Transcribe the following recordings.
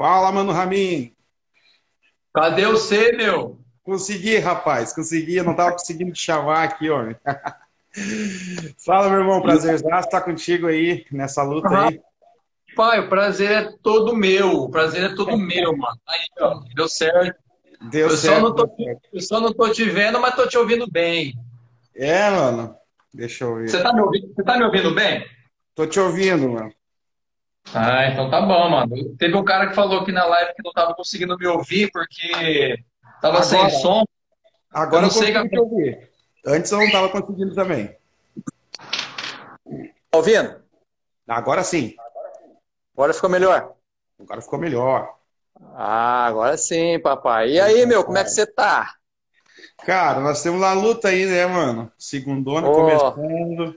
Fala, mano Ramin. Cadê você, meu? Consegui, rapaz, consegui. não tava conseguindo te chamar aqui, ó. Fala, meu irmão, prazer estar contigo aí nessa luta uhum. aí. Pai, o prazer é todo meu. O prazer é todo meu, mano. Aí, ó, deu certo. Deu eu certo. Só não tô, eu só não tô te vendo, mas tô te ouvindo bem. É, mano. Deixa eu ver. Você tá me ouvindo, você tá me ouvindo bem? Tô te ouvindo, mano. Ah, então tá bom, mano. Teve um cara que falou aqui na live que não tava conseguindo me ouvir porque tava agora, sem som. Agora eu não sei que... te ouvir. Antes eu não tava conseguindo também. Tá ouvindo? Agora sim. Agora ficou melhor? Agora ficou melhor. Ah, agora sim, papai. E aí, meu, como é que você tá? Cara, nós temos a luta aí, né, mano? Segundona oh. começando.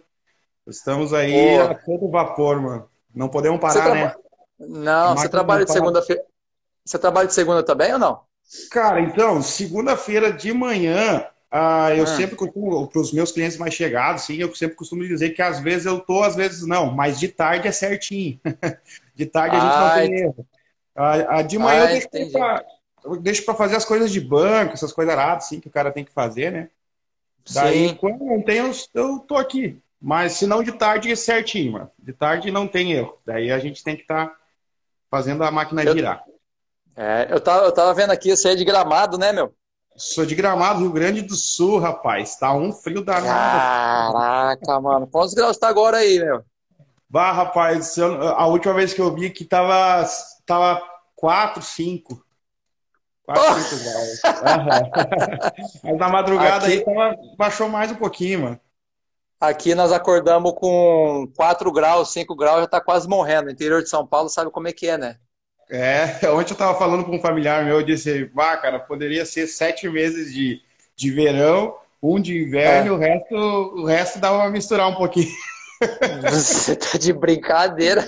Estamos aí oh. a todo vapor, mano. Não podemos parar, traba... né? Não, você trabalha de segunda-feira. Você trabalha de segunda também ou não? Cara, então, segunda-feira de manhã, ah, eu ah. sempre costumo, para os meus clientes mais chegados, sim, eu sempre costumo dizer que às vezes eu tô, às vezes não, mas de tarde é certinho. de tarde a gente não tem erro. De manhã Ai, eu deixo para fazer as coisas de banco, essas coisas aradas, sim, que o cara tem que fazer, né? Daí, sim. quando não tem, eu, eu tô aqui. Mas se não de tarde é certinho, mano. De tarde não tem erro. Daí a gente tem que estar tá fazendo a máquina eu, girar. É, eu tava, eu tava vendo aqui, você é de gramado, né, meu? Sou de Gramado, Rio Grande do Sul, rapaz. Tá um frio danado. Caraca, mano. Quantos graus tá agora aí, meu? Bah, rapaz, a última vez que eu vi que tava, tava 4, 5. 4, oh! 5 graus. Mas na madrugada Aqui... aí tava, baixou mais um pouquinho, mano. Aqui nós acordamos com 4 graus, 5 graus, já tá quase morrendo. No interior de São Paulo sabe como é que é, né? É, ontem eu tava falando com um familiar meu, eu disse, vá, cara, poderia ser sete meses de, de verão, um de inverno, é. o resto, o resto dá uma misturar um pouquinho. Você tá de brincadeira.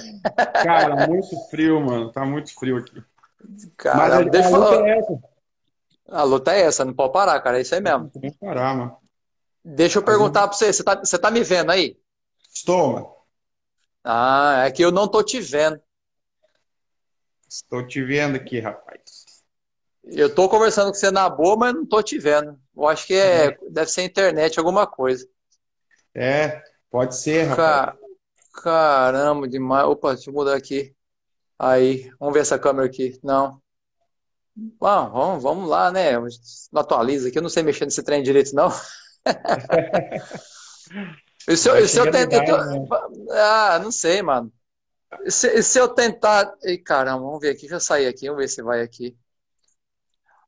Cara, muito frio, mano. Tá muito frio aqui. Cara, Mas deixa eu falar. É a luta é essa, não pode parar, cara. É isso aí mesmo. Não pode parar, mano. Deixa eu perguntar para você, você tá, você tá me vendo aí? Estou. Ah, é que eu não tô te vendo. Estou te vendo aqui, rapaz. Eu tô conversando com você na boa, mas não tô te vendo. Eu acho que é, uhum. deve ser internet, alguma coisa. É, pode ser, rapaz. Caramba, demais. Opa, deixa eu mudar aqui. Aí, vamos ver essa câmera aqui. Não. Bom, vamos, vamos lá, né? Não atualiza aqui, eu não sei mexer nesse trem direito, não. e se eu, se eu tentar. Né? Ah, não sei, mano. Se, se eu tentar. Ei, caramba, vamos ver aqui. Deixa eu sair aqui, vamos ver se vai aqui.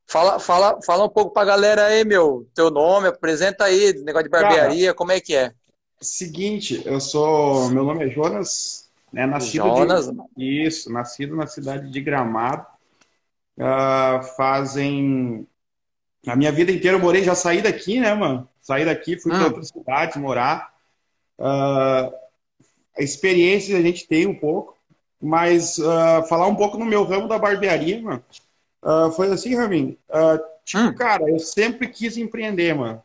Fala, fala, fala um pouco pra galera aí, meu. Teu nome, apresenta aí, negócio de barbearia, Cara, como é que é? Seguinte, eu sou. Meu nome é Jonas, né? Nascido Jonas? De, isso, nascido na cidade de Gramado. Uh, fazem. A minha vida inteira eu morei, já saí daqui, né, mano? Saí daqui, fui hum. para outra cidade morar. Uh, a experiência a gente tem um pouco, mas uh, falar um pouco no meu ramo da barbearia, mano, uh, foi assim, Ramin. tipo, hum. cara, eu sempre quis empreender, mano.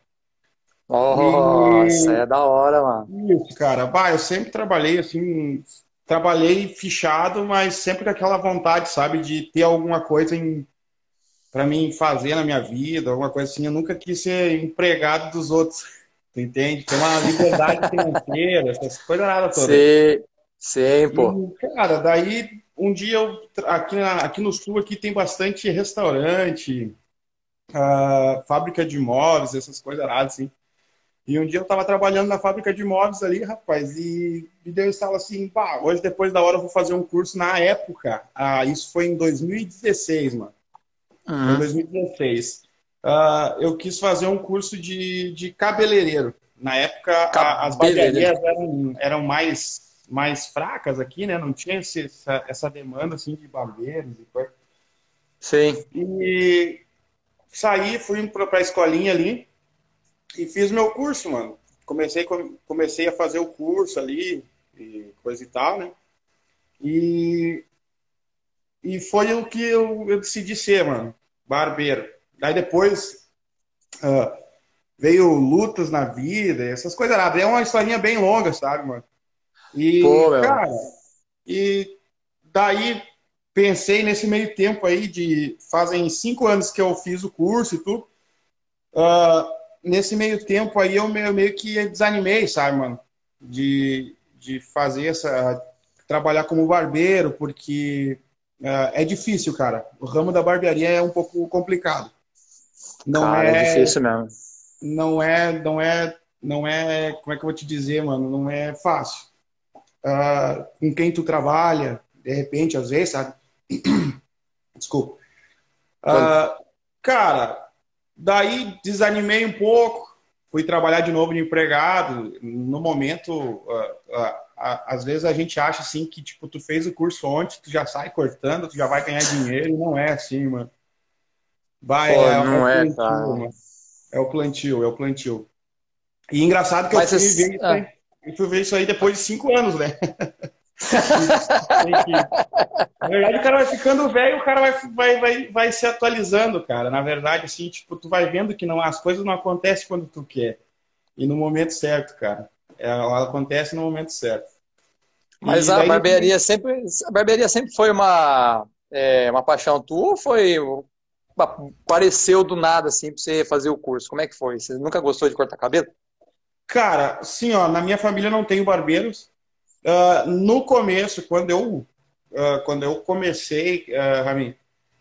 Nossa, e... é da hora, mano. Isso, cara. Bah, eu sempre trabalhei assim, trabalhei fichado, mas sempre com aquela vontade, sabe, de ter alguma coisa em para mim fazer na minha vida, alguma coisa assim. Eu nunca quis ser empregado dos outros, tu entende? Ter uma liberdade financeira, essas coisas nada todas. Sim, sim, pô. E, cara, daí um dia eu aqui, na, aqui no sul aqui tem bastante restaurante, uh, fábrica de móveis, essas coisas nada assim. E um dia eu tava trabalhando na fábrica de móveis ali, rapaz, e me deu estalo assim, pá, hoje depois da hora eu vou fazer um curso na época. Ah, isso foi em 2016, mano. Uhum. Em 2016. Uh, eu quis fazer um curso de, de cabeleireiro. Na época, a, as barbearias eram, eram mais, mais fracas aqui, né? Não tinha esse, essa, essa demanda assim, de barbeiros e coisa. Sim. E saí, fui para a escolinha ali e fiz meu curso, mano. Comecei, comecei a fazer o curso ali e coisa e tal, né? E e foi o que eu, eu decidi ser, mano. Barbeiro. Daí depois uh, veio lutas na vida, essas coisas lá. É uma historinha bem longa, sabe, mano? E, Pô, cara, e daí pensei nesse meio tempo aí de fazem cinco anos que eu fiz o curso e tudo. Uh, nesse meio tempo aí eu meio, meio que desanimei, sabe, mano, de, de fazer essa trabalhar como barbeiro, porque é difícil, cara. O ramo da barbearia é um pouco complicado. Não cara, é, é difícil mesmo. Não é, não é, não é, como é que eu vou te dizer, mano? Não é fácil. Uh, com quem tu trabalha, de repente, às vezes, sabe? Desculpa. Uh, cara, daí desanimei um pouco, fui trabalhar de novo de empregado. No momento, uh, às vezes a gente acha assim que tipo tu fez o curso ontem, tu já sai cortando, tu já vai ganhar dinheiro. Não é assim, mano. Vai, Pô, é, não é, plantio, cara. Mano. É o plantio, é o plantio. E engraçado que Mas eu fui, ver isso aí, eu fui ver isso aí depois de cinco anos, né? Na verdade, o cara vai ficando velho, o cara vai, vai, vai, vai se atualizando, cara. Na verdade, assim, tipo, tu vai vendo que não, as coisas não acontecem quando tu quer. E no momento certo, cara. Ela acontece no momento certo. Mas a barbearia sempre, a barbearia sempre foi uma, é, uma paixão tua ou foi apareceu do nada assim para você fazer o curso? Como é que foi? Você nunca gostou de cortar cabelo? Cara, sim, ó, na minha família não tenho barbeiros. Uh, no começo, quando eu, uh, quando eu comecei, uh, Ramin,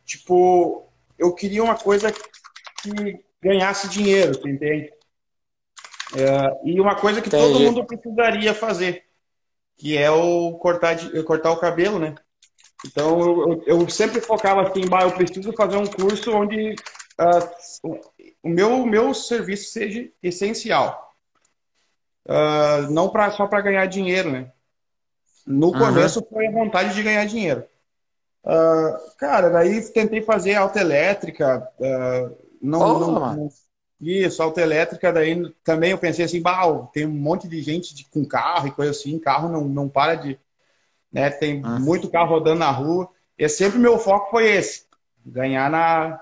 tipo, eu queria uma coisa que ganhasse dinheiro, entende? Uh, e uma coisa que Entendi. todo mundo precisaria fazer, que é o cortar, de, cortar o cabelo, né? Então, eu, eu sempre focava assim, bah, eu preciso fazer um curso onde o meu, meu serviço seja essencial. não pra, só para ganhar dinheiro, né? No uhum. começo foi a vontade de ganhar dinheiro. Uh, cara, daí tentei fazer autoelétrica. Uh, não, oh, não, não, isso, autoelétrica. Daí também eu pensei assim, bah, tem um monte de gente de, com carro e coisa assim. Carro não, não para de. Né, tem uhum. muito carro rodando na rua. E sempre meu foco foi esse: ganhar na.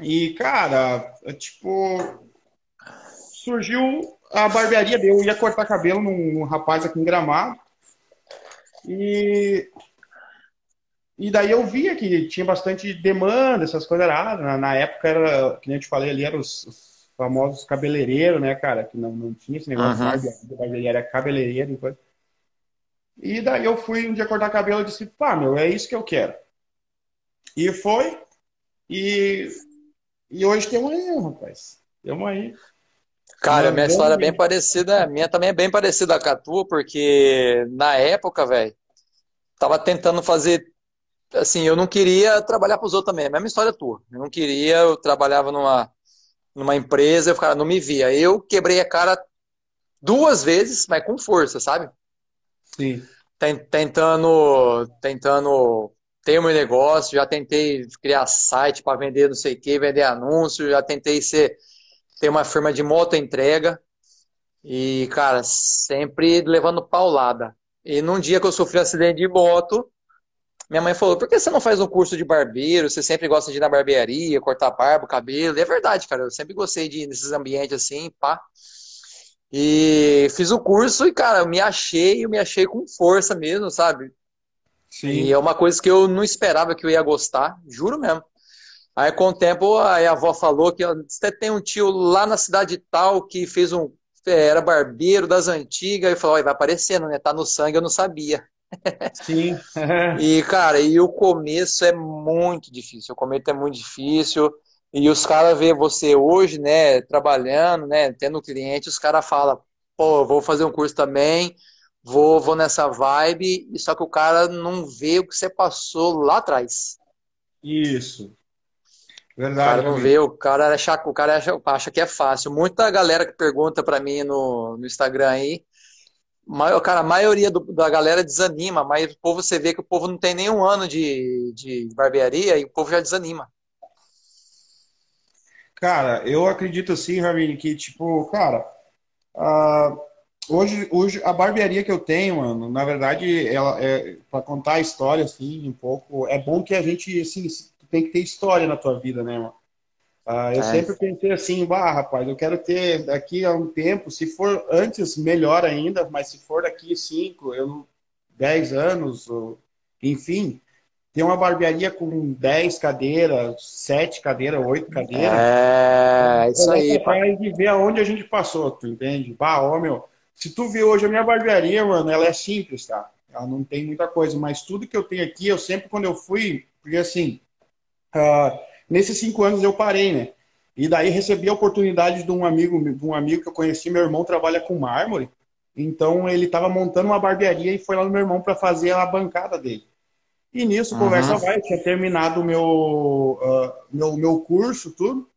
E, cara, tipo. Surgiu a barbearia dele. Eu ia cortar cabelo num, num rapaz aqui em Gramado. E, e daí eu via que tinha bastante demanda, essas coisas erradas. Na, na época, era, que nem eu te falei ali, eram os, os famosos cabeleireiros, né, cara? Que não, não tinha esse negócio uhum. de era cabeleireiro e coisa. E daí eu fui um dia cortar cabelo e disse, pá, meu, é isso que eu quero. E foi. E, e hoje temos aí, rapaz. Temos aí. Cara, minha história é bem parecida, minha também é bem parecida com a tua, porque na época, velho, tava tentando fazer, assim, eu não queria trabalhar para os outros também, a mesma história tua. Eu não queria, eu trabalhava numa, numa empresa, eu cara, não me via. Eu quebrei a cara duas vezes, mas com força, sabe? Sim. Tentando, tentando ter o meu negócio, já tentei criar site para vender não sei o que, vender anúncio, já tentei ser tem uma firma de moto entrega e, cara, sempre levando paulada. E num dia que eu sofri um acidente de moto, minha mãe falou: por que você não faz um curso de barbeiro? Você sempre gosta de ir na barbearia, cortar barba, cabelo. E é verdade, cara. Eu sempre gostei de ir nesses ambientes assim, pá. E fiz o curso e, cara, eu me achei, eu me achei com força mesmo, sabe? Sim. E é uma coisa que eu não esperava que eu ia gostar, juro mesmo. Aí, com o tempo, a avó falou que você tem um tio lá na cidade tal que fez um. É, era barbeiro das antigas, e falou: vai aparecendo, né? Tá no sangue, eu não sabia. Sim. e, cara, e o começo é muito difícil. O começo é muito difícil. E os caras vê você hoje, né, trabalhando, né, tendo cliente, os caras falam, pô, vou fazer um curso também, vou, vou nessa vibe, só que o cara não vê o que você passou lá atrás. Isso. Verdade. O cara não vê, o cara, acha, o cara acha, acha que é fácil. Muita galera que pergunta para mim no, no Instagram aí, cara, a maioria do, da galera desanima, mas o povo você vê que o povo não tem nenhum ano de, de barbearia e o povo já desanima. Cara, eu acredito assim, Ravine, que tipo, cara, uh, hoje, hoje a barbearia que eu tenho, mano, na verdade, ela é para contar a história assim, um pouco, é bom que a gente assim, tem que ter história na tua vida, né, mano? Ah, eu é. sempre pensei assim, bah, rapaz, eu quero ter daqui a um tempo, se for antes, melhor ainda, mas se for daqui cinco, eu, dez anos, ou, enfim, tem uma barbearia com 10 cadeiras, 7 cadeiras, 8 cadeiras. É, isso aí. Para de ver aonde a gente passou, tu entende? Bah, ó, meu, se tu vê hoje a minha barbearia, mano, ela é simples, tá? Ela não tem muita coisa, mas tudo que eu tenho aqui, eu sempre, quando eu fui, porque assim, uh, nesses cinco anos eu parei, né? E daí recebi a oportunidade de um amigo, de um amigo que eu conheci, meu irmão trabalha com mármore, então ele estava montando uma barbearia e foi lá no meu irmão para fazer a bancada dele. E nisso, uhum. conversa vai, eu tinha terminado o meu, uh, meu, meu curso, tudo.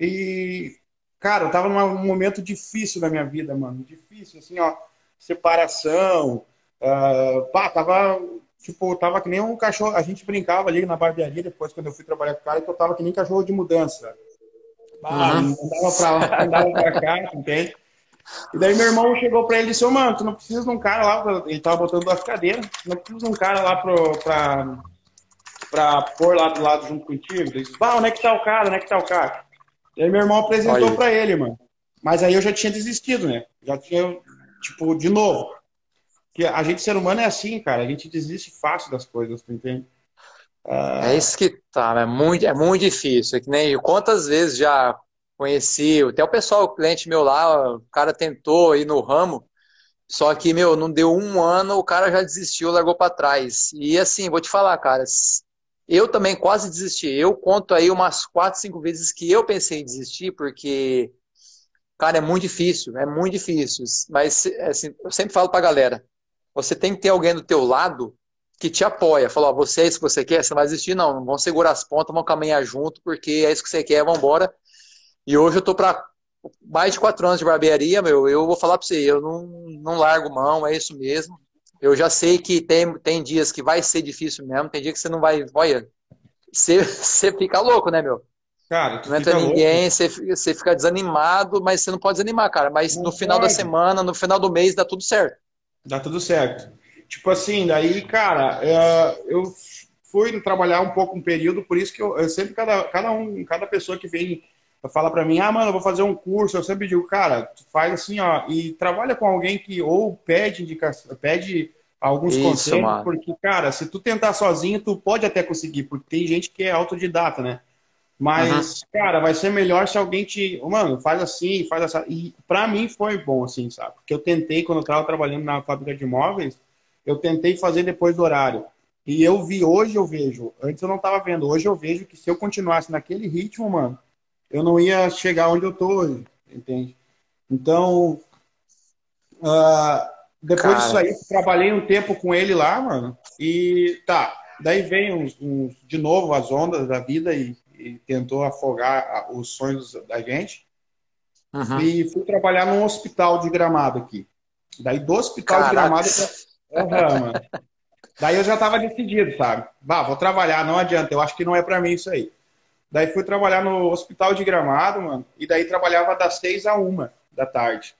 E, cara, eu tava num momento difícil da minha vida, mano. Difícil, assim, ó. Separação. Uh, pá, tava, tipo, tava que nem um cachorro. A gente brincava ali na barbearia depois, quando eu fui trabalhar com o cara, que eu tava que nem cachorro de mudança. Ah, uhum. Andava pra lá, andava pra cá, entende? E daí meu irmão chegou pra ele e disse, ô, mano, tu não precisa de um cara lá, pra... ele tava botando duas cadeiras, não precisa de um cara lá pro, pra, pra pôr lá do lado junto contigo. Ele disse, bah, onde é que tá o cara, onde é que tá o cara? E aí meu irmão apresentou para ele, mano. Mas aí eu já tinha desistido, né? Já tinha, tipo, de novo. Que a gente, ser humano, é assim, cara. A gente desiste fácil das coisas, tu entende? É isso que tá, é muito, é muito difícil. É que nem quantas vezes já conheci, até o pessoal, o cliente meu lá, o cara tentou ir no ramo, só que, meu, não deu um ano, o cara já desistiu, largou para trás. E assim, vou te falar, cara, eu também quase desisti. Eu conto aí umas quatro, cinco vezes que eu pensei em desistir, porque, cara, é muito difícil, é muito difícil. Mas, assim, eu sempre falo pra galera, você tem que ter alguém do teu lado que te apoia. Falou, você é isso que você quer, você não vai desistir, não. Vão segurar as pontas, vão caminhar junto, porque é isso que você quer, vamos embora. E hoje eu tô para mais de quatro anos de barbearia, meu. Eu vou falar para você, eu não, não largo mão, é isso mesmo. Eu já sei que tem, tem dias que vai ser difícil mesmo, tem dia que você não vai. Olha, você, você fica louco, né, meu? Cara, não entra ninguém, você, você fica desanimado, mas você não pode desanimar, cara. Mas não no final pode. da semana, no final do mês, dá tudo certo. Dá tudo certo. Tipo assim, daí, cara, é, eu fui trabalhar um pouco um período, por isso que eu, eu sempre, cada, cada um, cada pessoa que vem fala para mim, ah, mano, eu vou fazer um curso, eu sempre digo, cara, faz assim, ó, e trabalha com alguém que ou pede indicação, pede alguns Isso, conselhos, mano. porque, cara, se tu tentar sozinho, tu pode até conseguir, porque tem gente que é autodidata, né? Mas, uhum. cara, vai ser melhor se alguém te. Mano, faz assim, faz assim. E pra mim foi bom, assim, sabe? Porque eu tentei, quando eu tava trabalhando na fábrica de móveis, eu tentei fazer depois do horário. E eu vi, hoje eu vejo, antes eu não tava vendo, hoje eu vejo que se eu continuasse naquele ritmo, mano, eu não ia chegar onde eu tô hoje, entende? Então, uh, depois Cara. disso aí, trabalhei um tempo com ele lá, mano, e tá, daí vem uns, uns, de novo as ondas da vida e, e tentou afogar os sonhos da gente. Uhum. E fui trabalhar num hospital de gramado aqui. Daí do hospital Caraca. de gramado. Uhum. Daí eu já tava decidido, sabe? Bah, vou trabalhar, não adianta, eu acho que não é para mim isso aí. Daí fui trabalhar no hospital de Gramado, mano, e daí trabalhava das seis a uma da tarde.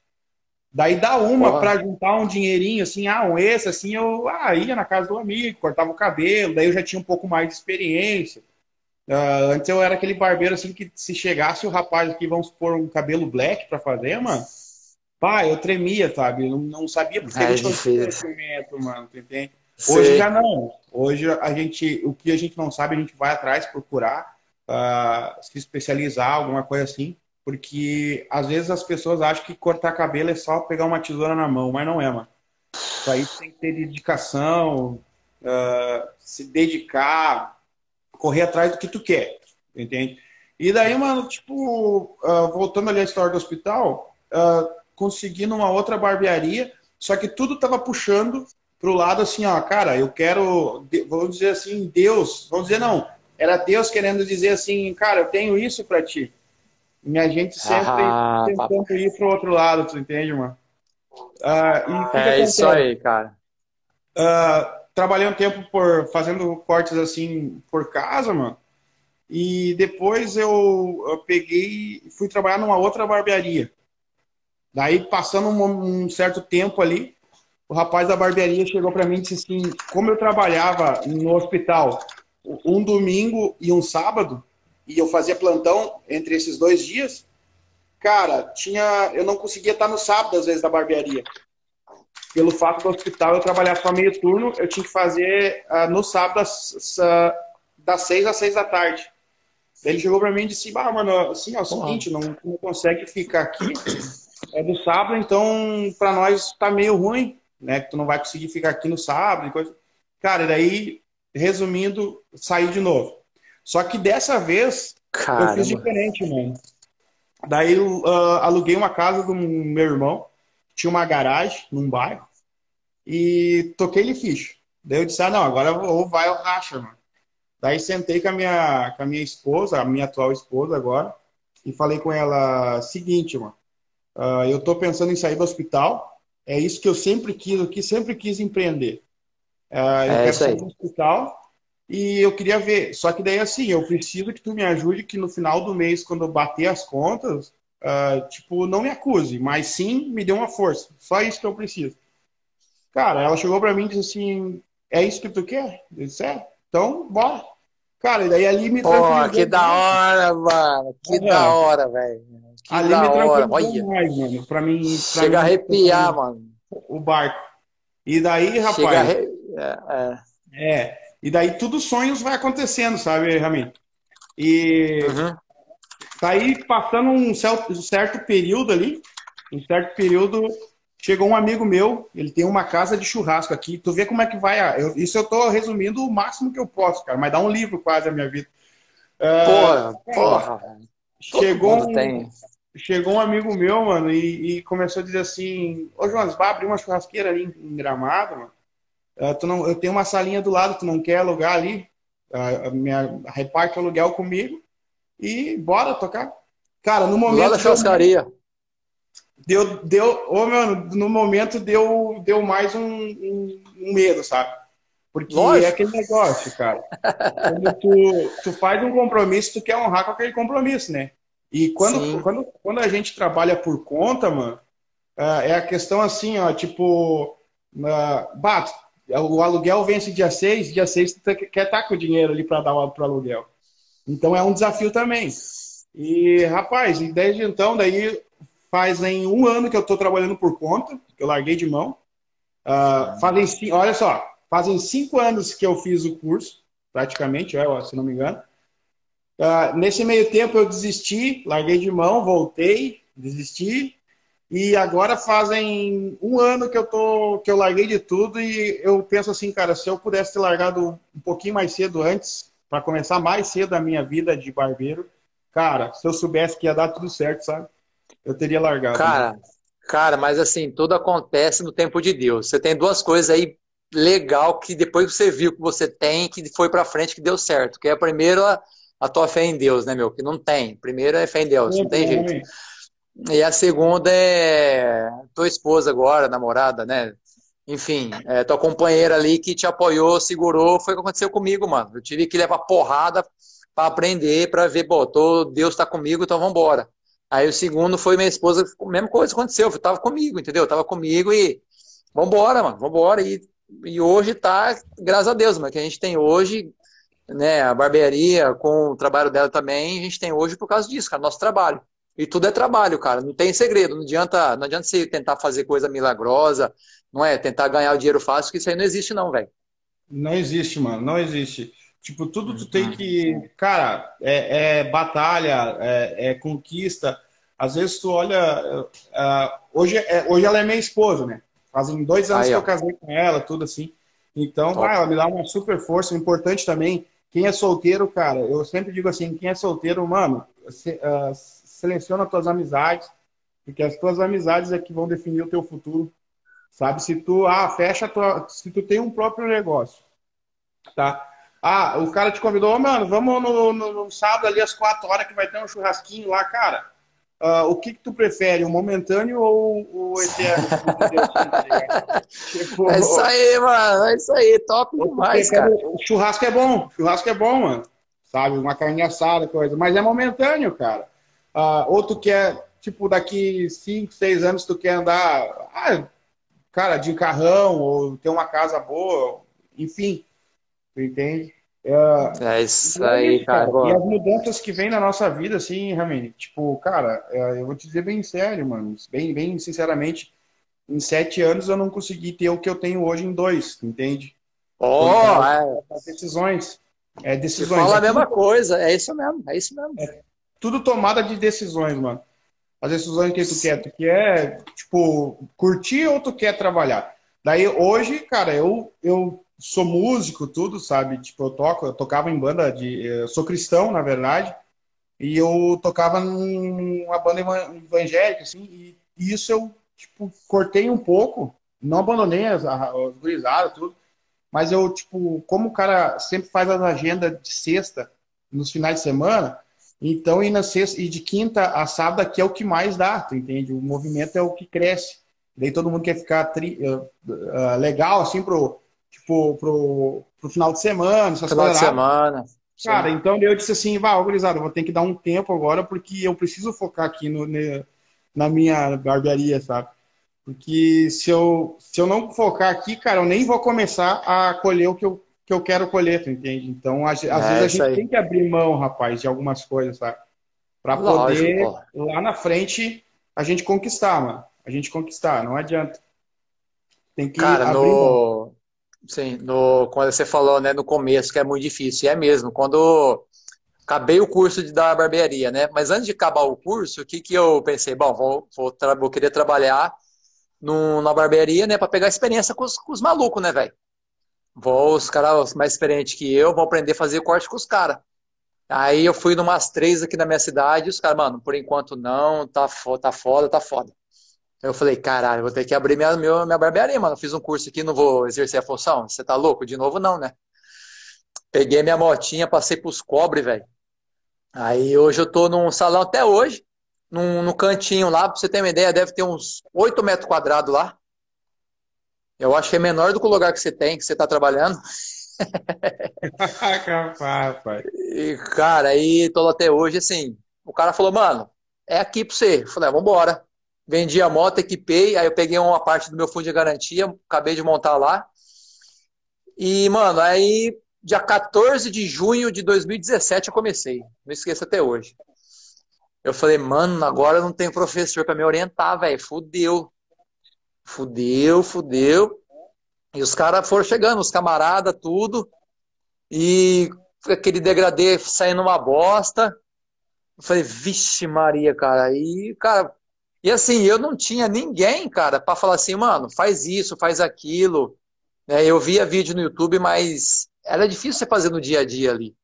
Daí da uma para juntar um dinheirinho, assim, ah, um esse, assim, eu ah, ia na casa do amigo, cortava o cabelo, daí eu já tinha um pouco mais de experiência. Uh, antes eu era aquele barbeiro, assim, que se chegasse o rapaz aqui, vamos pôr um cabelo black para fazer, mano, pá, eu tremia, sabe? Não, não sabia porque é, a gente não tinha conhecimento, mano, entende? Hoje já não. Hoje a gente, o que a gente não sabe, a gente vai atrás procurar uh, se especializar, alguma coisa assim, porque às vezes as pessoas acham que cortar cabelo é só pegar uma tesoura na mão, mas não é, mano. Isso aí tem que ter dedicação, uh, se dedicar, correr atrás do que tu quer, entende? E daí, mano, tipo, uh, voltando ali à história do hospital, uh, consegui numa outra barbearia, só que tudo tava puxando pro lado assim, ó, cara, eu quero, vamos dizer assim, Deus, vamos dizer não, era Deus querendo dizer assim, cara, eu tenho isso para ti. E a gente sempre ah, tentando papai. ir pro outro lado, tu entende, mano? Uh, é isso aí, cara. Uh, trabalhei um tempo por fazendo cortes assim por casa, mano. E depois eu, eu peguei e fui trabalhar numa outra barbearia. Daí, passando um, um, certo tempo ali, o rapaz da barbearia chegou para mim e disse assim: como eu trabalhava no hospital um domingo e um sábado, e eu fazia plantão entre esses dois dias, cara, tinha, eu não conseguia estar no sábado, às vezes, da barbearia. Pelo fato do hospital eu trabalhar só meio turno, eu tinha que fazer uh, no sábado das, uh, das seis às seis da tarde. Daí ele chegou para mim e disse, bah, mano, assim, é o seguinte, não, não consegue ficar aqui é do sábado, então para nós tá meio ruim, né? Que tu não vai conseguir ficar aqui no sábado e coisa. Cara, e daí, resumindo, saí de novo. Só que dessa vez Caramba. eu fiz diferente, mano. Daí uh, aluguei uma casa do meu irmão, tinha uma garagem num bairro, e toquei-lhe ficha. Daí eu disse, ah, não, agora ou vai ou racha, mano. Daí sentei com a minha, com a minha esposa, a minha atual esposa agora, e falei com ela, seguinte, mano, uh, eu tô pensando em sair do hospital, é isso que eu sempre quis, o que sempre quis empreender. Uh, eu é quero sair do hospital, e eu queria ver. Só que daí, assim, eu preciso que tu me ajude que no final do mês, quando eu bater as contas, uh, tipo, não me acuse, mas sim me dê uma força. Só isso que eu preciso. Cara, ela chegou para mim e disse assim: É isso que tu quer? Eu disse: É, então bora. Cara, e daí ali me Pô, que da hora, mano. Que é. da hora, velho. Ali da me tranquilizou mais, mano. Pra mim. Pra Chega mim, a arrepiar, mano. O barco. E daí, rapaz. Chega a arre... é. é. é. E daí tudo sonhos vai acontecendo, sabe, Ramin? E uhum. tá aí passando um certo período ali, um certo período, chegou um amigo meu, ele tem uma casa de churrasco aqui. Tu vê como é que vai. Eu, isso eu tô resumindo o máximo que eu posso, cara, mas dá um livro quase a minha vida. Porra, uh, porra. Chegou um, chegou um amigo meu, mano, e, e, começou a dizer assim: Ô, Jonas, vai abrir uma churrasqueira ali em, em Gramado, mano. Uh, tu não, eu tenho uma salinha do lado, tu não quer alugar ali? Uh, minha, reparte o aluguel comigo e bora tocar. Cara, no momento. Lá da churrascaria. Deu, deu, oh, mano, no momento deu, deu mais um, um, um medo, sabe? Porque Lógico. é aquele negócio, cara. Quando tu, tu faz um compromisso, tu quer honrar com aquele compromisso, né? E quando, quando, quando a gente trabalha por conta, mano, uh, é a questão assim, ó, tipo, uh, bato, o aluguel vence dia 6, dia 6 tu quer estar tá com o dinheiro ali para dar para o aluguel. Então é um desafio também. E, rapaz, desde então, daí fazem um ano que eu estou trabalhando por conta, que eu larguei de mão. Uh, fazem, olha só, fazem cinco anos que eu fiz o curso, praticamente, se não me engano. Uh, nesse meio tempo eu desisti, larguei de mão, voltei, desisti, e agora fazem um ano que eu tô, que eu larguei de tudo e eu penso assim, cara, se eu pudesse ter largado um pouquinho mais cedo antes, para começar mais cedo a minha vida de barbeiro, cara, se eu soubesse que ia dar tudo certo, sabe? Eu teria largado. Cara, né? cara, mas assim, tudo acontece no tempo de Deus. Você tem duas coisas aí legal que depois você viu que você tem, que foi para frente, que deu certo. Que é a primeira, a tua fé em Deus, né, meu? Que não tem. Primeiro é fé em Deus, não tem jeito. E a segunda é tua esposa agora, namorada, né? Enfim, é tua companheira ali que te apoiou, segurou. Foi o que aconteceu comigo, mano. Eu tive que levar porrada para aprender, para ver, bom, tô, Deus tá comigo, então vamos embora. Aí o segundo foi minha esposa, a mesma coisa aconteceu, eu tava comigo, entendeu? tava comigo e vambora, mano, vambora. E, e hoje tá, graças a Deus, mano, que a gente tem hoje, né, a barbearia, com o trabalho dela também, a gente tem hoje por causa disso, cara, nosso trabalho. E tudo é trabalho, cara. Não tem segredo. Não adianta, não adianta você tentar fazer coisa milagrosa, não é? Tentar ganhar o dinheiro fácil, que isso aí não existe, não, velho. Não existe, mano. Não existe. Tipo, tudo tu tem que. Cara, é, é batalha, é, é, conquista. Às vezes tu olha. Uh, hoje, é, hoje ela é minha esposa, né? Fazem dois anos aí, que eu casei com ela, tudo assim. Então, ah, ela me dá uma super força. Importante também, quem é solteiro, cara, eu sempre digo assim: quem é solteiro, mano, uh, seleciona as tuas amizades, porque as tuas amizades é que vão definir o teu futuro. Sabe? Se tu, ah, fecha tua, se tu tem um próprio negócio, tá? Ah, o cara te convidou, oh, mano, vamos no, no, no, sábado ali às quatro horas que vai ter um churrasquinho lá, cara. Uh, o que, que tu prefere, o momentâneo ou o eterno? tipo, é isso aí, mano, é isso aí, top demais, cara. O churrasco é bom, churrasco é bom, mano. Sabe, uma carne assada, coisa, mas é momentâneo, cara. Uh, ou tu quer, tipo, daqui 5, 6 anos tu quer andar, ah, cara, de carrão, ou ter uma casa boa, enfim, tu entende? Uh, é isso aí, cara. cara. E as mudanças que vem na nossa vida, assim, Ramine, tipo, cara, é, eu vou te dizer bem sério, mano, bem, bem sinceramente, em sete anos eu não consegui ter o que eu tenho hoje em dois, entende? Oh, é. Decisões. É decisões. Você fala é a mesma coisa, é isso mesmo, é isso mesmo. É tudo tomada de decisões, mano. As decisões que tu quer, tu quer, tipo, curtir ou tu quer trabalhar? Daí hoje, cara, eu, eu sou músico, tudo, sabe? Tipo, eu toco, eu tocava em banda de. Eu sou cristão, na verdade, e eu tocava numa banda evangélica, assim, e isso eu, tipo, cortei um pouco, não abandonei as, as gurizadas, tudo, mas eu, tipo, como o cara sempre faz as agendas de sexta, nos finais de semana, então, e, na sexta, e de quinta a sábado aqui é o que mais dá, tu entende? O movimento é o que cresce. Daí todo mundo quer ficar tri, uh, uh, legal, assim, pro, tipo, pro, pro final de semana, essas final de semana. Cara, Sim. então eu disse assim, vá, organizado, vou ter que dar um tempo agora, porque eu preciso focar aqui no, na minha barbearia, sabe? Porque se eu, se eu não focar aqui, cara, eu nem vou começar a colher o que eu que eu quero colher, tu entende? Então, às, às é, vezes a gente aí. tem que abrir mão, rapaz, de algumas coisas, sabe? Para poder, lá na frente, a gente conquistar, mano. A gente conquistar, não adianta. Tem que Cara, abrir no... Mão. Sim, no... quando você falou, né, no começo, que é muito difícil, e é mesmo. Quando acabei o curso de da barbearia, né? Mas antes de acabar o curso, o que, que eu pensei? Bom, vou, vou, vou querer trabalhar no, na barbearia, né, para pegar experiência com os, com os malucos, né, velho? Vou, os caras mais experientes que eu vão aprender a fazer corte com os caras. Aí eu fui numas três aqui na minha cidade e os caras, mano, por enquanto não, tá, tá foda, tá foda. Eu falei, caralho, vou ter que abrir minha, minha, barbearia, mano. Fiz um curso aqui, não vou exercer a função. Você tá louco? De novo, não, né? Peguei minha motinha, passei pros cobre, velho. Aí hoje eu tô num salão até hoje, num, num cantinho lá, pra você ter uma ideia, deve ter uns 8 metros quadrados lá. Eu acho que é menor do que o lugar que você tem, que você está trabalhando. Capaz, E, cara, aí tô até hoje, assim, o cara falou, mano, é aqui pra você. Eu falei, ah, vambora. Vendi a moto, equipei, aí eu peguei uma parte do meu fundo de garantia, acabei de montar lá. E, mano, aí, dia 14 de junho de 2017 eu comecei. Não esqueço até hoje. Eu falei, mano, agora não tenho professor para me orientar, velho. Fudeu. Fudeu, fudeu. E os caras foram chegando, os camaradas, tudo. E aquele degradê saindo uma bosta. Eu falei, vixe Maria, cara. E, cara, e assim, eu não tinha ninguém, cara, para falar assim, mano, faz isso, faz aquilo. É, eu via vídeo no YouTube, mas era difícil você fazer no dia a dia ali.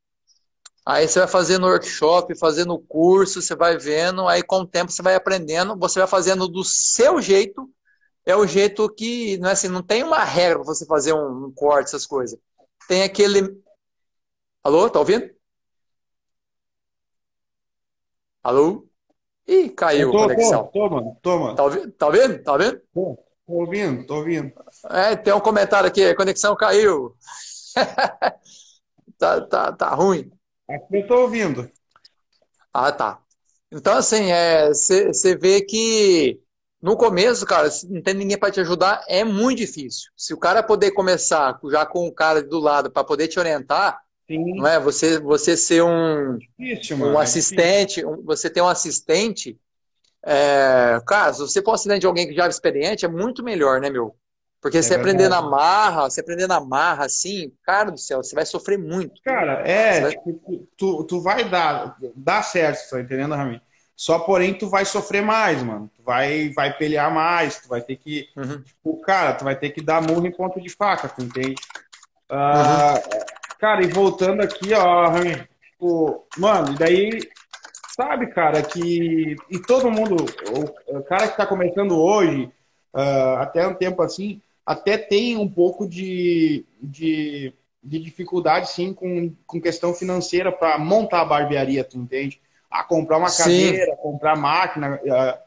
Aí você vai fazendo workshop, fazendo curso, você vai vendo, aí com o tempo você vai aprendendo, você vai fazendo do seu jeito é o jeito que, não é assim, não tem uma regra para você fazer um, um, corte, essas coisas. Tem aquele. Alô, tá ouvindo? Alô? Ih, caiu tô, a conexão. Tô, tô, mano, tô, mano. Tá ouvindo? Tá ouvindo? Tá ouvindo? Tô, tô ouvindo, tô ouvindo. É, tem um comentário aqui, a conexão caiu. tá, tá, tá ruim. Aqui eu tô ouvindo. Ah, tá. Então, assim, você é, vê que no começo, cara, se não tem ninguém para te ajudar, é muito difícil. Se o cara poder começar já com o cara do lado para poder te orientar, Sim. não é? Você, você ser um, difícil, um é assistente, um, você ter um assistente, é, cara, se você for um assistente de alguém que já é experiente, é muito melhor, né, meu? Porque é você verdade. aprender na marra, você aprender na marra, assim, cara do céu, você vai sofrer muito. Cara, é, vai... tipo, tu, tu vai dar, dar certo, tá entendendo, Ramin? Só porém tu vai sofrer mais, mano. Tu vai, vai pelear mais, tu vai ter que. Uhum. Tipo, cara, tu vai ter que dar murro em ponto de faca, tu entende? Uh, uhum. Cara, e voltando aqui, ó, tipo, mano, e daí, sabe, cara, que. E todo mundo, o, cara que tá começando hoje, uh, até um tempo assim, até tem um pouco de, de, de dificuldade, sim, com, com questão financeira para montar a barbearia, tu entende? a comprar uma cadeira, Sim. comprar máquina. É,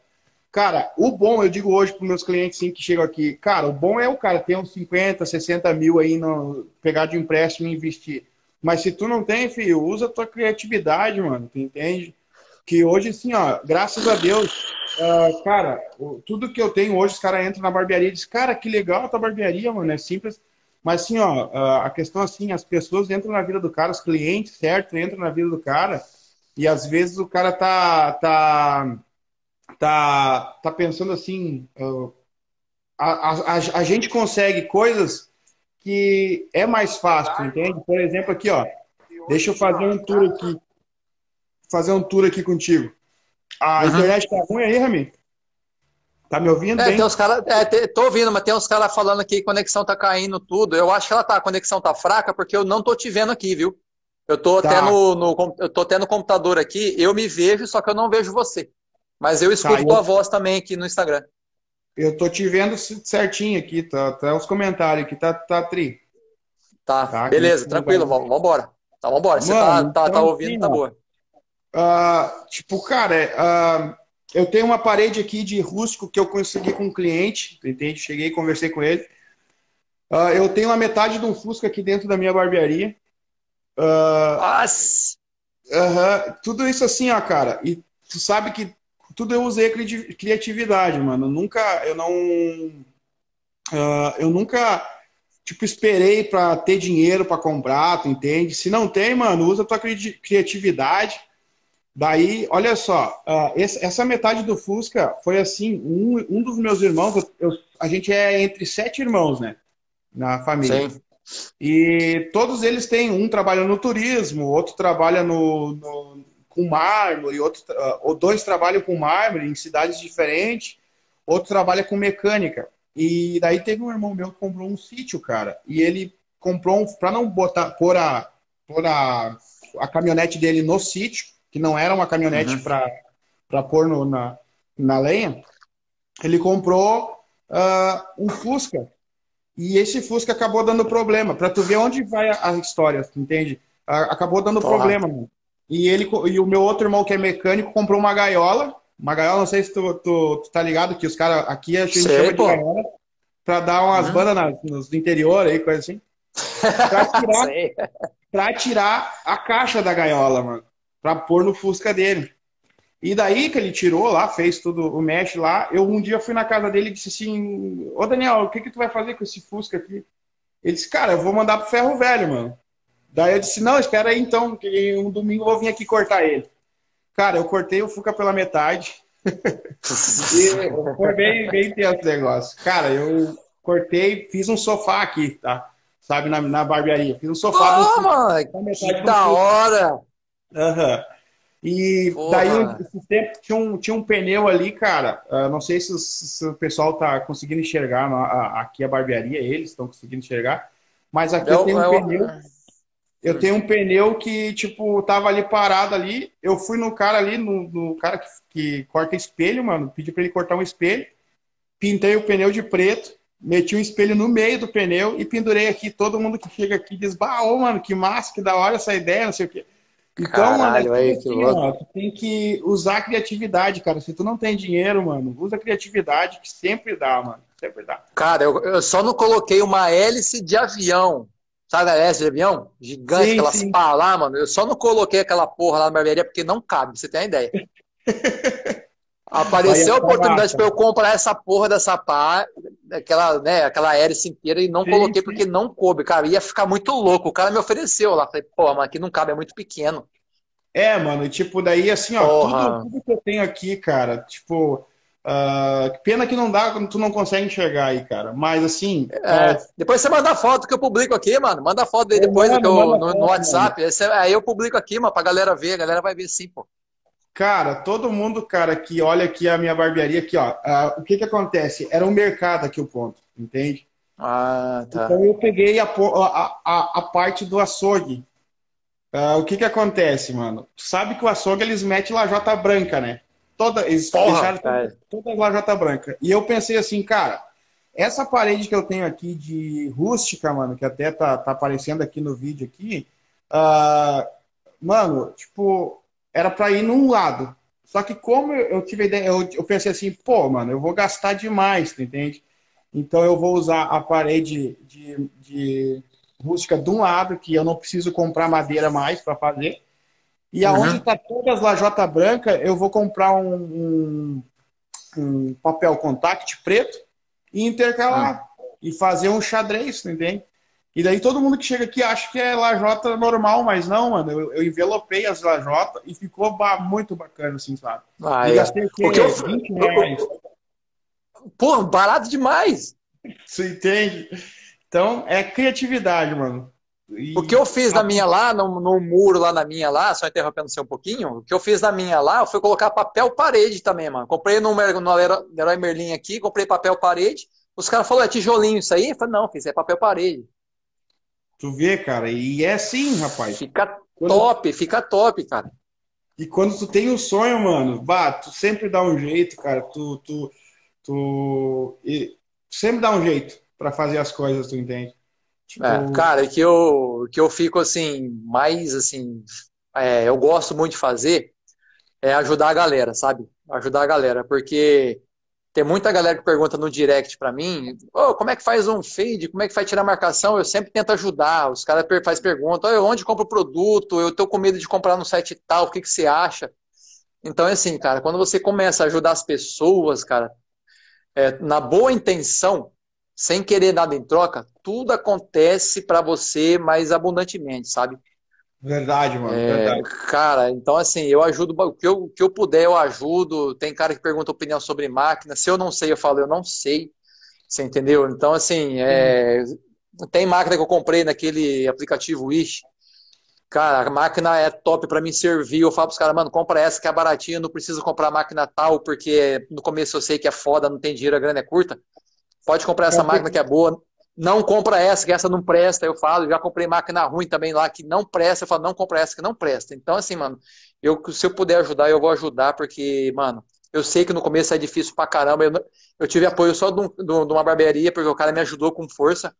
cara, o bom, eu digo hoje para meus clientes sim, que chegam aqui, cara, o bom é o cara ter uns 50, 60 mil aí, no, pegar de empréstimo e investir. Mas se tu não tem, filho, usa a tua criatividade, mano, tu entende? Que hoje, assim, ó, graças a Deus, uh, cara, tudo que eu tenho hoje, os caras entram na barbearia e dizem, cara, que legal a tua barbearia, mano, é simples. Mas assim, ó, uh, a questão assim, as pessoas entram na vida do cara, os clientes, certo, entram na vida do cara, e às vezes o cara tá tá tá, tá pensando assim, uh, a, a, a, gente consegue coisas que é mais fácil, entende? Por exemplo, aqui, ó. Deixa eu fazer um tour aqui. Fazer um tour aqui contigo. A uhum. internet tá ruim aí, Rami? Tá me ouvindo? É, tem uns caras. É, tô ouvindo, mas tem uns caras falando aqui que a conexão tá caindo tudo. Eu acho que ela tá, a conexão tá fraca porque eu não tô te vendo aqui, viu? Eu tô, tá. até no, no, eu tô até no computador aqui, eu me vejo, só que eu não vejo você. Mas eu escuto tá, tua eu... voz também aqui no Instagram. Eu tô te vendo certinho aqui, tá, tá os comentários aqui, tá, tá tri. Tá, tá beleza, tranquilo, vamos embora. Tá, vambora. Você tá, tá, tá, ouvindo, sim, tá boa. Uh, tipo, cara, uh, eu tenho uma parede aqui de rústico que eu consegui com um cliente, entende? Cheguei, conversei com ele. Uh, eu tenho a metade de um Fusca aqui dentro da minha barbearia. Uh, Nossa! Uh, tudo isso assim, ó, cara. E tu sabe que tudo eu usei criatividade, mano. Nunca, eu não. Uh, eu nunca, tipo, esperei para ter dinheiro para comprar, tu entende? Se não tem, mano, usa tua cri criatividade. Daí, olha só, uh, essa metade do Fusca foi assim: um, um dos meus irmãos, eu, a gente é entre sete irmãos, né? Na família. Sim. E todos eles têm, um trabalha no turismo, outro trabalha no, no com mármore, outro, uh, ou dois trabalham com mármore em cidades diferentes, outro trabalha com mecânica. E daí teve um irmão meu que comprou um sítio, cara, e ele comprou um, para não botar pôr a pôr a, a caminhonete dele no sítio, que não era uma caminhonete uhum. para pôr no, na, na lenha, ele comprou uh, um Fusca e esse Fusca acabou dando problema. Para tu ver onde vai a, a história, entende? acabou dando Porra. problema. Mano. E ele e o meu outro irmão que é mecânico comprou uma gaiola. Uma gaiola, não sei se tu, tu, tu tá ligado que os caras aqui a gente sei, chama pô. de gaiola para dar umas hum. bandas nos interior aí, coisa assim. Pra tirar, pra tirar a caixa da gaiola, mano. Pra pôr no Fusca dele. E daí que ele tirou lá, fez tudo o mesh lá, eu um dia fui na casa dele e disse assim, ô Daniel, o que que tu vai fazer com esse Fusca aqui? Ele disse, cara, eu vou mandar pro ferro velho, mano. Daí eu disse, não, espera aí então, que um domingo eu vou vir aqui cortar ele. Cara, eu cortei o Fusca pela metade. e foi bem, bem tenso o negócio. Cara, eu cortei, fiz um sofá aqui, tá? Sabe, na, na barbearia. Fiz um sofá. Oh, mano, que da hora! Aham. Uhum. E Porra. daí, esse tempo, tinha um, tinha um pneu ali, cara. Uh, não sei se, se, o pessoal tá conseguindo enxergar a, a, aqui a barbearia, eles estão conseguindo enxergar. Mas aqui eu, tenho um eu, pneu. Eu tenho um pneu que, tipo, tava ali parado ali. Eu fui no cara ali, no, no cara que, que corta espelho, mano. Pedi pra ele cortar um espelho. Pintei o pneu de preto. Meti um espelho no meio do pneu e pendurei aqui. Todo mundo que chega aqui diz: Bah, ô, mano, que massa, que da hora essa ideia, não sei o quê. Então, Caralho, mano, é assim, ó, tu tem que usar a criatividade, cara. Se tu não tem dinheiro, mano, usa a criatividade que sempre dá, mano. Sempre dá. Cara, eu, eu só não coloquei uma hélice de avião. Sabe a hélice de avião? Gigante, sim, aquelas sim. pá lá, mano. Eu só não coloquei aquela porra lá na barbearia porque não cabe, você tem a ideia. Apareceu a oportunidade para eu comprar essa porra dessa pá, aquela, né, aquela hélice inteira e não sim, coloquei porque não coube, cara. Ia ficar muito louco. O cara me ofereceu lá. Falei, pô, mas aqui não cabe, é muito pequeno. É, mano, tipo, daí assim, ó, tudo, tudo, que eu tenho aqui, cara, tipo. Uh, pena que não dá quando tu não consegue enxergar aí, cara. Mas assim. É, é... Depois você manda a foto que eu publico aqui, mano. Manda a foto aí depois mando, eu, no, foto, no, WhatsApp. Esse, aí eu publico aqui, mano, pra galera ver. A galera vai ver sim, pô. Cara, todo mundo, cara, que olha aqui a minha barbearia, aqui, ó. Uh, o que que acontece? Era um mercado aqui o ponto, entende? Ah, tá. Então eu peguei a, a, a, a parte do açougue. Uh, o que que acontece, mano? Tu sabe que o açougue eles metem lajota branca, né? Toda, eles Porra, toda, toda lajota branca. E eu pensei assim, cara, essa parede que eu tenho aqui de rústica, mano, que até tá, tá aparecendo aqui no vídeo aqui, uh, mano, tipo, era para ir num lado. Só que como eu tive a ideia, eu, eu pensei assim, pô, mano, eu vou gastar demais, tu entende? Então eu vou usar a parede de, de rústica de um lado, que eu não preciso comprar madeira mais para fazer. E uhum. aonde está todas as lajota branca, eu vou comprar um, um, um, papel contact preto e intercalar. Uhum. E fazer um xadrez, entende? E daí todo mundo que chega aqui acha que é lajota normal, mas não, mano. Eu, eu envelopei as lajotas e ficou muito bacana, assim, sabe? Ah, e é. gastei quê? O que eu, 20 reais. pô, barato demais. Você entende? Então, é criatividade, mano. E... O que eu fiz na minha lá, no, no, muro lá na minha lá, só interrompendo você um pouquinho, o que eu fiz na minha lá foi colocar papel parede também, mano. Comprei no, no Leroy Merlin aqui, comprei papel parede. Os caras falaram, é tijolinho isso aí? Eu falei, não, fiz, é papel parede. Tu vê, cara, e é assim, rapaz. Fica quando... top, fica top, cara. E quando tu tem um sonho, mano, bah, tu sempre dá um jeito, cara. Tu, tu, tu, e sempre dá um jeito para fazer as coisas, tu entende? Tipo... É, cara, que eu, que eu fico assim, mais assim, é, eu gosto muito de fazer é ajudar a galera, sabe? Ajudar a galera, porque tem muita galera que pergunta no direct para mim, oh, como é que faz um fade, como é que faz tirar marcação? Eu sempre tento ajudar. Os caras fazem pergunta, oh, onde compro o produto? Eu tô com medo de comprar no site tal, o que, que você acha? Então é assim, cara, quando você começa a ajudar as pessoas, cara, é, na boa intenção, sem querer nada em troca, tudo acontece para você mais abundantemente, sabe? Verdade, mano. É, verdade. Cara, então assim, eu ajudo o que eu, o que eu puder, eu ajudo. Tem cara que pergunta opinião sobre máquina. Se eu não sei, eu falo, eu não sei. Você entendeu? Então, assim, é, uhum. tem máquina que eu comprei naquele aplicativo Wish. Cara, a máquina é top para mim servir. Eu falo pros caras, mano, compra essa que é baratinha, não precisa comprar máquina tal, porque no começo eu sei que é foda, não tem dinheiro, a grana é curta. Pode comprar essa é, máquina que é boa não compra essa, que essa não presta, eu falo, já comprei máquina ruim também lá, que não presta, eu falo, não compra essa que não presta. Então, assim, mano, eu, se eu puder ajudar, eu vou ajudar, porque, mano, eu sei que no começo é difícil pra caramba, eu, eu tive apoio só de, um, de uma barbearia, porque o cara me ajudou com força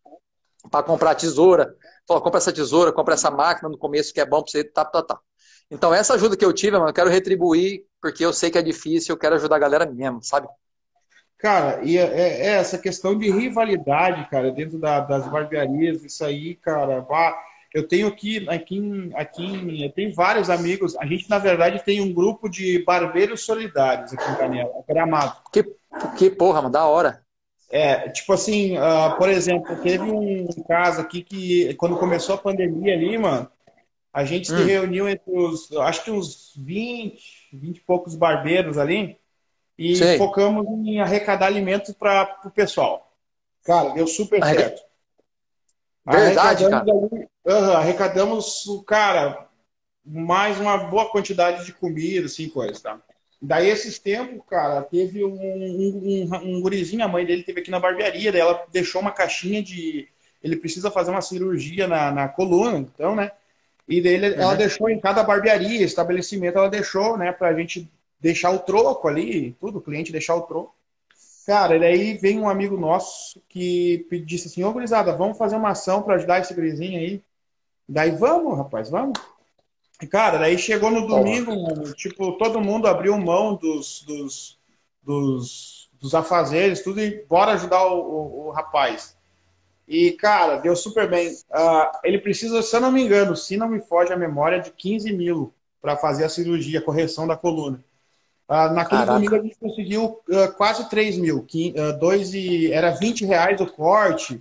para comprar tesoura, falou, compra essa tesoura, compra essa máquina no começo que é bom pra você, tá, tá, tá. Então, essa ajuda que eu tive, mano, eu quero retribuir, porque eu sei que é difícil, eu quero ajudar a galera mesmo, sabe? Cara, e é, é, é, essa questão de rivalidade, cara, dentro da, das barbearias, isso aí, cara, vá. Eu tenho aqui, aqui, aqui, eu tenho vários amigos. A gente, na verdade, tem um grupo de barbeiros solidários aqui em Canela, Gramado. Que, que porra, mano, da hora. É, tipo assim, uh, por exemplo, teve um caso aqui que, quando começou a pandemia ali, mano, a gente hum. se reuniu entre os, acho que uns 20, 20 e poucos barbeiros ali e Sei. focamos em arrecadar alimentos para o pessoal. Cara, deu super Arrec... certo. Verdade, arrecadamos, cara. Ali, uh, arrecadamos, cara, mais uma boa quantidade de comida, assim, coisas, tá? Daí, esses tempos, cara, teve um, um, um, um gurizinho, a mãe dele teve aqui na barbearia, daí ela deixou uma caixinha de... Ele precisa fazer uma cirurgia na, na coluna, então, né? E daí uhum. ela deixou em cada barbearia, estabelecimento, ela deixou, né, pra gente deixar o troco ali, tudo, o cliente deixar o troco. Cara, e daí vem um amigo nosso que disse assim, ô gurizada, vamos fazer uma ação para ajudar esse gurizinho aí. Daí vamos, rapaz, vamos. E, cara, daí chegou no domingo, tipo, todo mundo abriu mão dos, dos, dos, dos afazeres, tudo, e bora ajudar o, o, o rapaz. E, cara, deu super bem. Uh, ele precisa, se eu não me engano, se não me foge a memória, de 15 mil para fazer a cirurgia, a correção da coluna. Uh, naquele Caraca. domingo a gente conseguiu uh, quase 3 mil. Que, uh, dois e, era 20 reais o corte.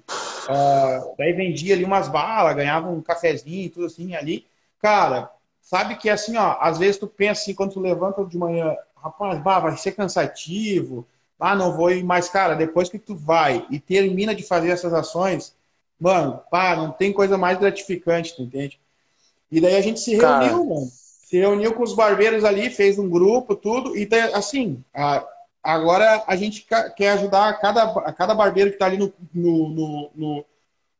daí vendia ali umas balas, ganhava um cafezinho e tudo assim ali. Cara, sabe que assim, ó, às vezes tu pensa assim, quando tu levanta de manhã, rapaz, bah, vai ser cansativo. Ah, não vou ir mais. Cara, depois que tu vai e termina de fazer essas ações, mano, pá, não tem coisa mais gratificante, tu entende? E daí a gente se reuniu, Cara. mano se reuniu com os barbeiros ali, fez um grupo, tudo, e assim, agora a gente quer ajudar a cada, a cada barbeiro que está ali no, no, no, no,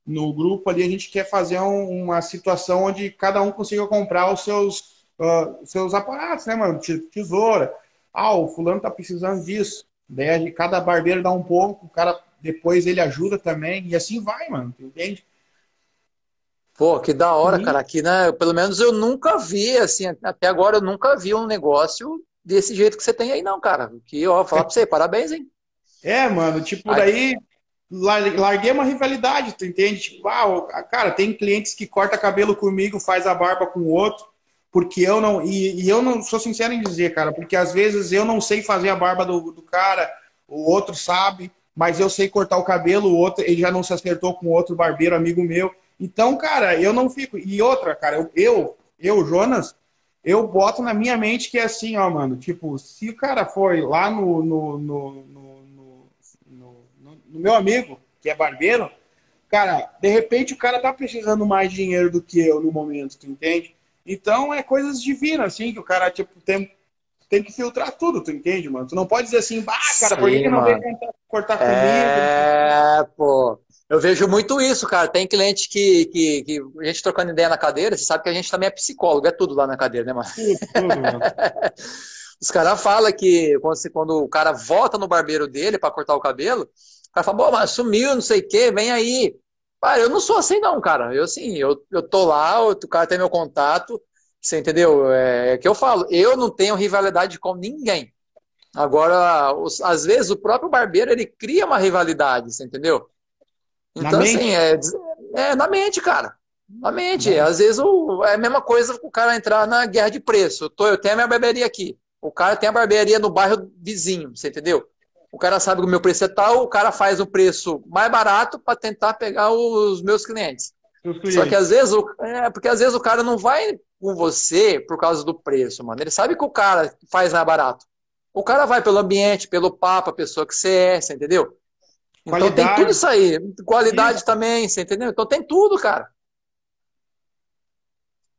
no, grupo ali, a gente quer fazer um, uma situação onde cada um consiga comprar os seus, uh, seus aparatos, né, mano? Tesoura. Ah, o fulano tá precisando disso. Daí cada barbeiro dá um pouco, o cara depois ele ajuda também, e assim vai, mano, entende? Pô, que da hora, cara. Aqui, né? Pelo menos eu nunca vi, assim, até agora eu nunca vi um negócio desse jeito que você tem aí, não, cara. Que, ó, falar pra você, parabéns, hein? É, mano, tipo, daí larguei uma rivalidade, tu entende? Tipo, ah, cara, tem clientes que corta cabelo comigo, faz a barba com o outro, porque eu não. E, e, eu não sou sincero em dizer, cara, porque às vezes eu não sei fazer a barba do, do cara, o outro sabe, mas eu sei cortar o cabelo, o outro, ele já não se acertou com outro barbeiro, amigo meu. Então, cara, eu não fico. E outra, cara, eu, eu, eu, Jonas, eu boto na minha mente que é assim, ó, mano. Tipo, se o cara foi lá no, no, no, no, no meu amigo, que é barbeiro, cara, de repente o cara tá precisando mais dinheiro do que eu no momento, tu entende? Então é coisas divinas, assim, que o cara, tipo, tem, tem que filtrar tudo, tu entende, mano? Tu não pode dizer assim, bah, cara, Sim, por que não veio cortar comigo? É, pô. Eu vejo muito isso, cara. Tem cliente que, que, que, a gente trocando ideia na cadeira, você sabe que a gente também é psicólogo, é tudo lá na cadeira, né, mano? Os caras falam que quando, quando o cara volta no barbeiro dele para cortar o cabelo, o cara fala, pô, mas sumiu, não sei o quê, vem aí. Cara, eu não sou assim, não, cara. Eu, assim, eu, eu tô lá, o cara tem meu contato, você entendeu? É, é que eu falo, eu não tenho rivalidade com ninguém. Agora, os, às vezes, o próprio barbeiro, ele cria uma rivalidade, você entendeu? Então, assim, é, é na mente, cara. Na mente. Às vezes o, é a mesma coisa o cara entrar na guerra de preço. Eu, tô, eu tenho a minha barbearia aqui. O cara tem a barbearia no bairro vizinho, você entendeu? O cara sabe que o meu preço é tal, o cara faz um preço mais barato para tentar pegar os meus clientes. Só que às vezes, o, é, porque às vezes o cara não vai com você por causa do preço, mano. Ele sabe que o cara faz mais barato. O cara vai pelo ambiente, pelo papo, a pessoa que você é, você entendeu? Então tem tudo isso aí. Qualidade isso. também, você entendeu? Então tem tudo, cara.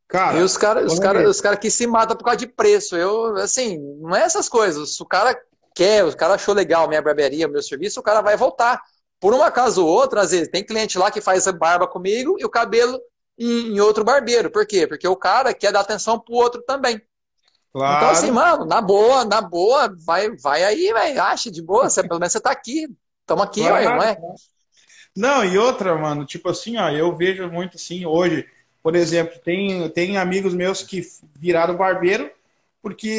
Cara, e os caras os cara, os cara que se matam por causa de preço. Eu, assim, não é essas coisas. Se o cara quer, o cara achou legal minha barbearia, meu serviço, o cara vai voltar. Por um acaso ou outro, às vezes, tem cliente lá que faz barba comigo e o cabelo em, em outro barbeiro. Por quê? Porque o cara quer dar atenção pro outro também. Claro. Então, assim, mano, na boa, na boa, vai, vai aí, vai, acha de boa, você, pelo menos você tá aqui, Estamos aqui, claro, não é? Não, e outra, mano, tipo assim, ó, eu vejo muito assim, hoje, por exemplo, tem, tem amigos meus que viraram barbeiro porque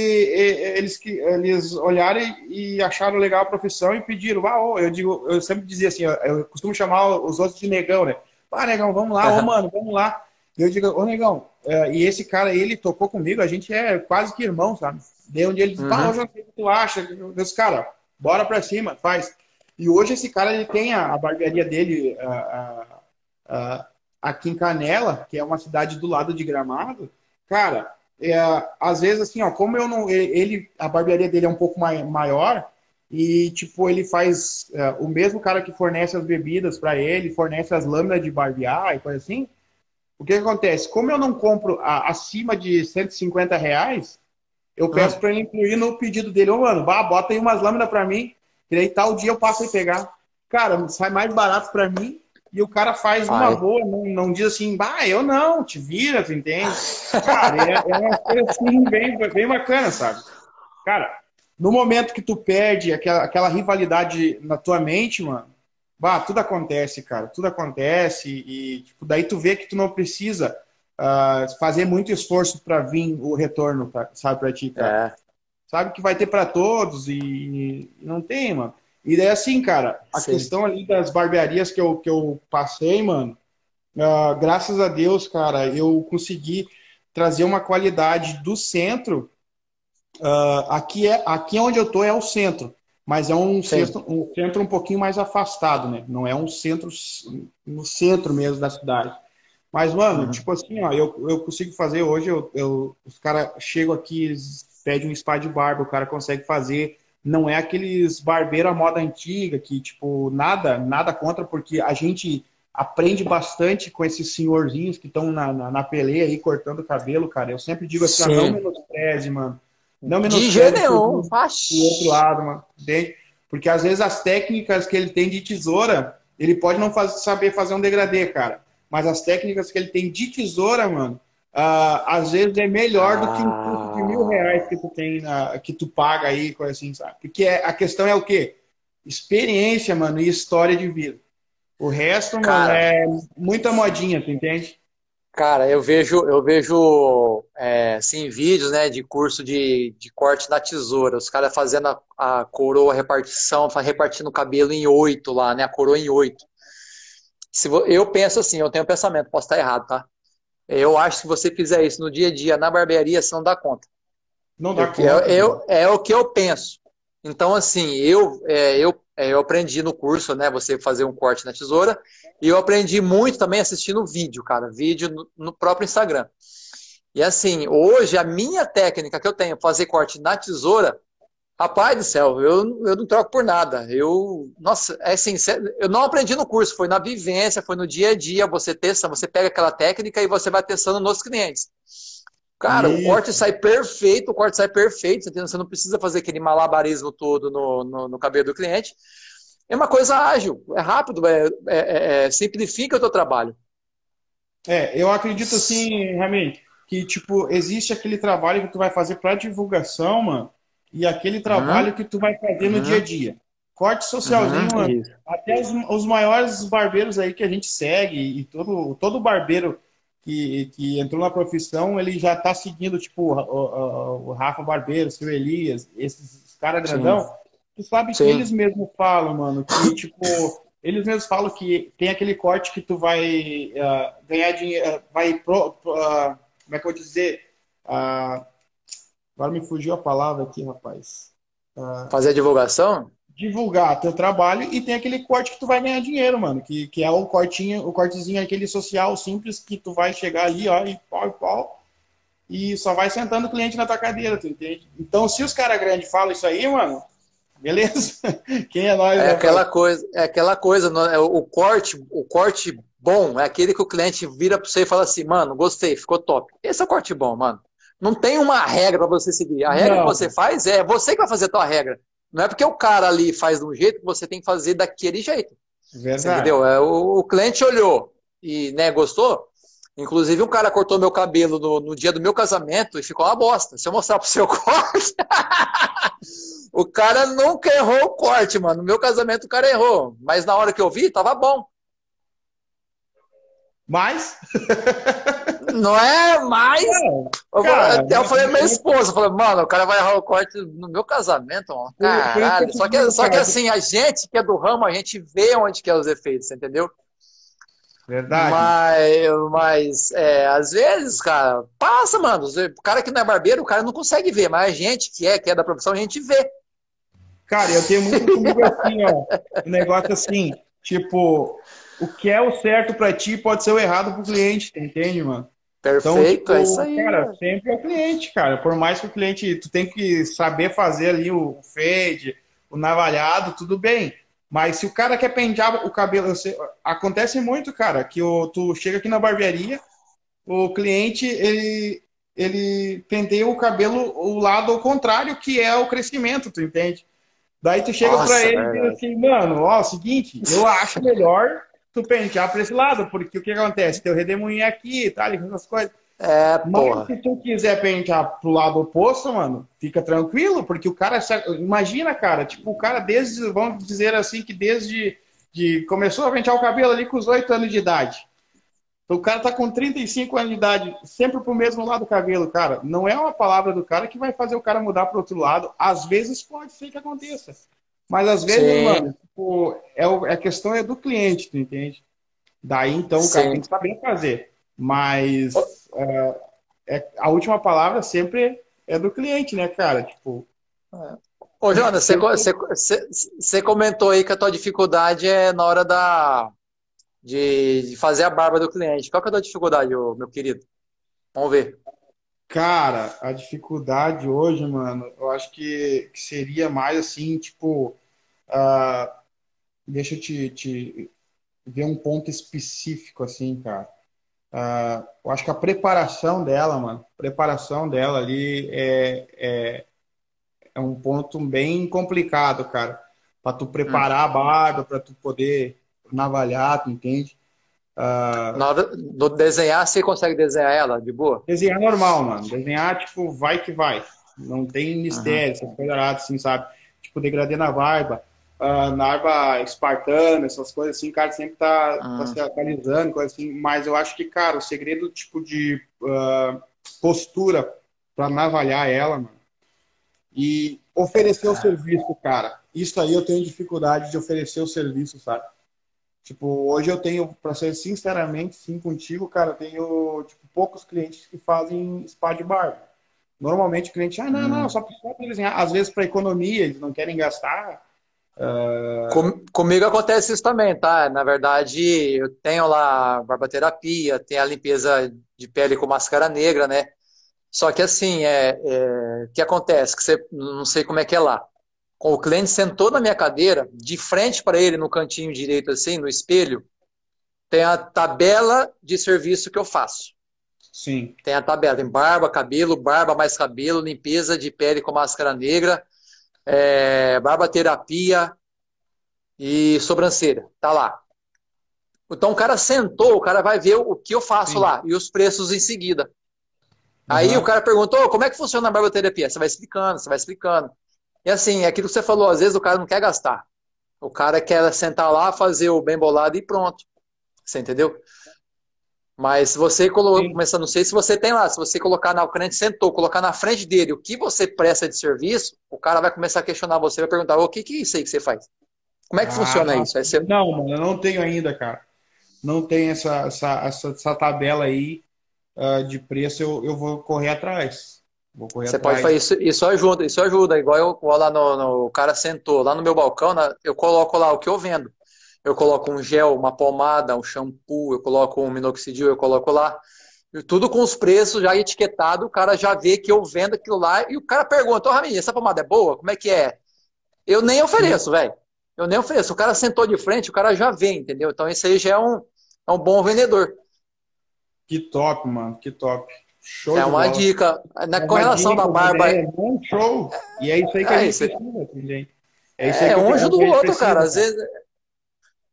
eles, eles olharam e acharam legal a profissão e pediram, ah, oh, eu digo, eu sempre dizia assim, eu costumo chamar os outros de negão, né? Ah, negão, vamos lá, ô, mano, vamos lá. Eu digo, ô, negão, é, e esse cara, ele tocou comigo, a gente é quase que irmão, sabe? Um dia ele disse, uhum. ah, eu já sei o que tu acha. Eu disse, cara, bora pra cima, faz. E hoje esse cara ele tem a, a barbearia dele a, a, aqui em Canela, que é uma cidade do lado de Gramado. Cara, é, às vezes assim, ó, como eu não, ele, a barbearia dele é um pouco mai, maior e tipo ele faz é, o mesmo cara que fornece as bebidas para ele, fornece as lâminas de barbear e coisa assim. O que, que acontece? Como eu não compro a, acima de 150 reais, eu peço ah. para ele incluir no pedido dele, ô oh, mano, bah, bota aí umas lâminas para mim e aí tal dia eu passo a pegar. Cara, sai mais barato para mim e o cara faz uma Ai. boa, não, não diz assim, bah, eu não, te vira, tu entende? Cara, é, é uma coisa assim bem, bem bacana, sabe? Cara, no momento que tu perde aquela, aquela rivalidade na tua mente, mano, bah, tudo acontece, cara, tudo acontece e tipo, daí tu vê que tu não precisa uh, fazer muito esforço para vir o retorno, pra, sabe, para ti, cara. É sabe que vai ter para todos e, não tem, mano. E daí assim, cara, a Sim. questão ali das barbearias que eu, que eu passei, mano, uh, graças a Deus, cara, eu consegui trazer uma qualidade do centro. Uh, aqui é aqui onde eu tô é o centro, mas é um centro, um centro um pouquinho mais afastado, né? Não é um centro no centro mesmo da cidade. Mas, mano, uhum. tipo assim, ó, eu, eu consigo fazer hoje, eu, eu os caras chegam aqui, pede um spa de barba, o cara consegue fazer. Não é aqueles barbeiro à moda antiga, que, tipo, nada, nada contra, porque a gente aprende bastante com esses senhorzinhos que estão na, na, na, peleia aí, cortando o cabelo, cara. Eu sempre digo assim, ah, não menospreze, mano. Não menospreze de jeito nenhum. Do, outro lado, mano. Entende? Porque às vezes as técnicas que ele tem de tesoura, ele pode não faz, saber fazer um degradê, cara. Mas as técnicas que ele tem de tesoura, mano, uh, às vezes é melhor do que um de mil reais que tu tem na, que tu paga aí, coisa assim, sabe? Porque é, a questão é o quê? Experiência, mano, e história de vida. O resto, cara, mano, é muita modinha, tu entende? Cara, eu vejo, eu vejo é, assim, vídeos né, de curso de, de corte na tesoura, os caras fazendo a, a coroa, a repartição, repartindo o cabelo em oito lá, né? A coroa em oito. Se, eu penso assim, eu tenho um pensamento, posso estar errado, tá? Eu acho que se você fizer isso no dia a dia, na barbearia, você não dá conta. Não dá Porque conta. É, eu, é, o que eu penso. Então, assim, eu, é, eu, é, eu aprendi no curso, né? Você fazer um corte na tesoura. E eu aprendi muito também assistindo vídeo, cara. Vídeo no, no próprio Instagram. E assim, hoje a minha técnica que eu tenho, fazer corte na tesoura, Rapaz do céu, eu, eu não troco por nada. Eu, nossa, é assim, eu não aprendi no curso, foi na vivência, foi no dia a dia, você testa, você pega aquela técnica e você vai testando nos clientes. Cara, Isso. o corte sai perfeito, o corte sai perfeito, você não precisa fazer aquele malabarismo todo no, no, no cabelo do cliente. É uma coisa ágil, é rápido, é, é, é, é simplifica o teu trabalho. É, eu acredito assim, Ramin, que tipo, existe aquele trabalho que tu vai fazer para divulgação, mano, e aquele trabalho uhum. que tu vai fazer no uhum. dia a dia. Corte socialzinho, uhum. mano. Até os, os, maiores barbeiros aí que a gente segue, e todo, todo barbeiro que, que entrou na profissão, ele já tá seguindo, tipo, o, o, Rafa Barbeiro, o seu Elias, esses caras grandão. Sim. Tu sabe Sim. que eles mesmos falam, mano, que, tipo, eles mesmos falam que tem aquele corte que tu vai uh, ganhar dinheiro, vai pro, pro uh, como é que eu vou dizer? Uh, Agora me fugiu a palavra aqui, rapaz. Fazer a divulgação? Divulgar teu trabalho e tem aquele corte que tu vai ganhar dinheiro, mano. Que, que é o cortinho, o cortezinho, aquele social simples que tu vai chegar ali, ó, e pau e pau. E só vai sentando o cliente na tua cadeira, tu entende? Então, se os caras grandes falam isso aí, mano, beleza? Quem é nós? É né, aquela coisa, é aquela coisa, é o corte, o corte bom é aquele que o cliente vira para você e fala assim, mano, gostei, ficou top. Esse é o corte bom, mano. Não tem uma regra para você seguir. A regra não. que você faz é você que vai fazer a tua regra. Não é porque o cara ali faz de um jeito que você tem que fazer daquele jeito. Verdade. entendeu? É, o, o, cliente olhou e né, gostou. Inclusive, um cara cortou meu cabelo no, no dia do meu casamento e ficou uma bosta. Se eu mostrar pro seu corte. o cara nunca errou o corte, mano. No meu casamento o cara errou. Mas na hora que eu vi, tava bom. Mas. Não é mais. É, cara, eu, eu falei minha esposa, falei, mano, o cara vai errar o corte no meu casamento, mano. Caralho. Só que, só que assim, a gente que é do ramo, a gente vê onde que é os efeitos, entendeu? Verdade. Mas, mas é, às vezes, cara, passa, mano. O cara que não é barbeiro, o cara não consegue ver, mas a gente que é, que é da profissão, a gente vê. Cara, eu tenho muito comigo assim, ó. Um negócio assim, tipo, o que é o certo para ti pode ser o errado pro cliente, entende, mano? Perfeito, então, tipo, é isso aí. Cara, sempre é o cliente, cara. Por mais que o cliente, tu tem que saber fazer ali o fade, o navalhado, tudo bem. Mas se o cara quer pentear o cabelo, acontece muito, cara, que o, tu chega aqui na barbearia, o cliente, ele, ele penteia o cabelo o lado ao contrário, que é o crescimento, tu entende? Daí tu chega para ele e diz assim, mano, ó, o seguinte, eu acho melhor tu pentear para esse lado, porque o que acontece? Teu redemoinho é aqui, tá? Essas coisas. É, Mas se tu quiser pentear pro lado oposto, mano, fica tranquilo, porque o cara. Imagina, cara, tipo, o cara desde. Vamos dizer assim, que desde. De, começou a pentear o cabelo ali com os 8 anos de idade. Então, o cara tá com 35 anos de idade, sempre pro mesmo lado do cabelo, cara. Não é uma palavra do cara que vai fazer o cara mudar pro outro lado. Às vezes pode ser que aconteça. Mas às vezes, Sim. mano, tipo, é, é, a questão é do cliente, tu entende? Daí, então, o cara tem que saber fazer. Mas é, é, a última palavra sempre é do cliente, né, cara? Tipo. É. Ô, Jonas, você, você, você comentou aí que a tua dificuldade é na hora da, de, de fazer a barba do cliente. Qual que é a tua dificuldade, meu querido? Vamos ver. Cara, a dificuldade hoje, mano, eu acho que, que seria mais assim, tipo, uh, deixa eu te, te, ver um ponto específico, assim, cara. Uh, eu acho que a preparação dela, mano, preparação dela ali é, é, é um ponto bem complicado, cara. Pra tu preparar hum. a barba, pra tu poder navalhar, tu entende? Uh, Na hora do desenhar, você consegue desenhar ela de boa? Desenhar normal, mano. Desenhar, tipo, vai que vai. Não tem mistério, uhum. essas coisas assim, sabe? Tipo, degradê na barba, uh, na barba espartana, essas coisas assim, cara, sempre tá, uhum. tá se atualizando, coisa assim. Mas eu acho que, cara, o segredo, tipo, de uh, postura para navalhar ela, mano, e oferecer o serviço, cara. Isso aí eu tenho dificuldade de oferecer o serviço, sabe? Tipo, hoje eu tenho, para ser sinceramente sim contigo, cara, eu tenho tipo, poucos clientes que fazem spa de barba. Normalmente o cliente, ah, não, hum. não, só precisa desenhar. Às vezes para economia, eles não querem gastar. Uh... Com, comigo acontece isso também, tá? Na verdade, eu tenho lá barbaterapia, tem a limpeza de pele com máscara negra, né? Só que assim, é, é, o que acontece? Que você não sei como é que é lá. O cliente sentou na minha cadeira, de frente para ele, no cantinho direito, assim, no espelho, tem a tabela de serviço que eu faço. Sim. Tem a tabela, tem barba, cabelo, barba mais cabelo, limpeza de pele com máscara negra, é, barba terapia e sobrancelha. Tá lá. Então o cara sentou, o cara vai ver o que eu faço Sim. lá e os preços em seguida. Uhum. Aí o cara perguntou, como é que funciona a barboterapia? Você vai explicando, você vai explicando. E assim, é aquilo que você falou, às vezes o cara não quer gastar. O cara quer sentar lá, fazer o bem bolado e pronto. Você entendeu? Mas se você colocar, começa, não sei se você tem lá, se você colocar na, o cliente sentou, colocar na frente dele o que você presta de serviço, o cara vai começar a questionar você, vai perguntar, o que, que é isso aí que você faz? Como é que ah, funciona isso? Ser... Não, mano, eu não tenho ainda, cara. Não tem essa, essa, essa, essa tabela aí uh, de preço, eu, eu vou correr atrás. Vou correr você atrás. pode fazer isso, isso ajuda, isso ajuda. Igual eu vou lá no, no, o cara sentou lá no meu balcão, na, eu coloco lá o que eu vendo eu coloco um gel, uma pomada, um shampoo, eu coloco um minoxidil, eu coloco lá. Tudo com os preços já etiquetado, o cara já vê que eu vendo aquilo lá e o cara pergunta, ô oh, essa pomada é boa? Como é que é? Eu nem ofereço, velho. Eu nem ofereço. O cara sentou de frente, o cara já vê, entendeu? Então esse aí já é um, é um bom vendedor. Que top, mano, que top. Show é uma bola. dica. Na, é com relação da barba. É um show. E é isso aí que é a gente precisa, É, isso aí é um ajuda o outro, precisa, cara. Às vezes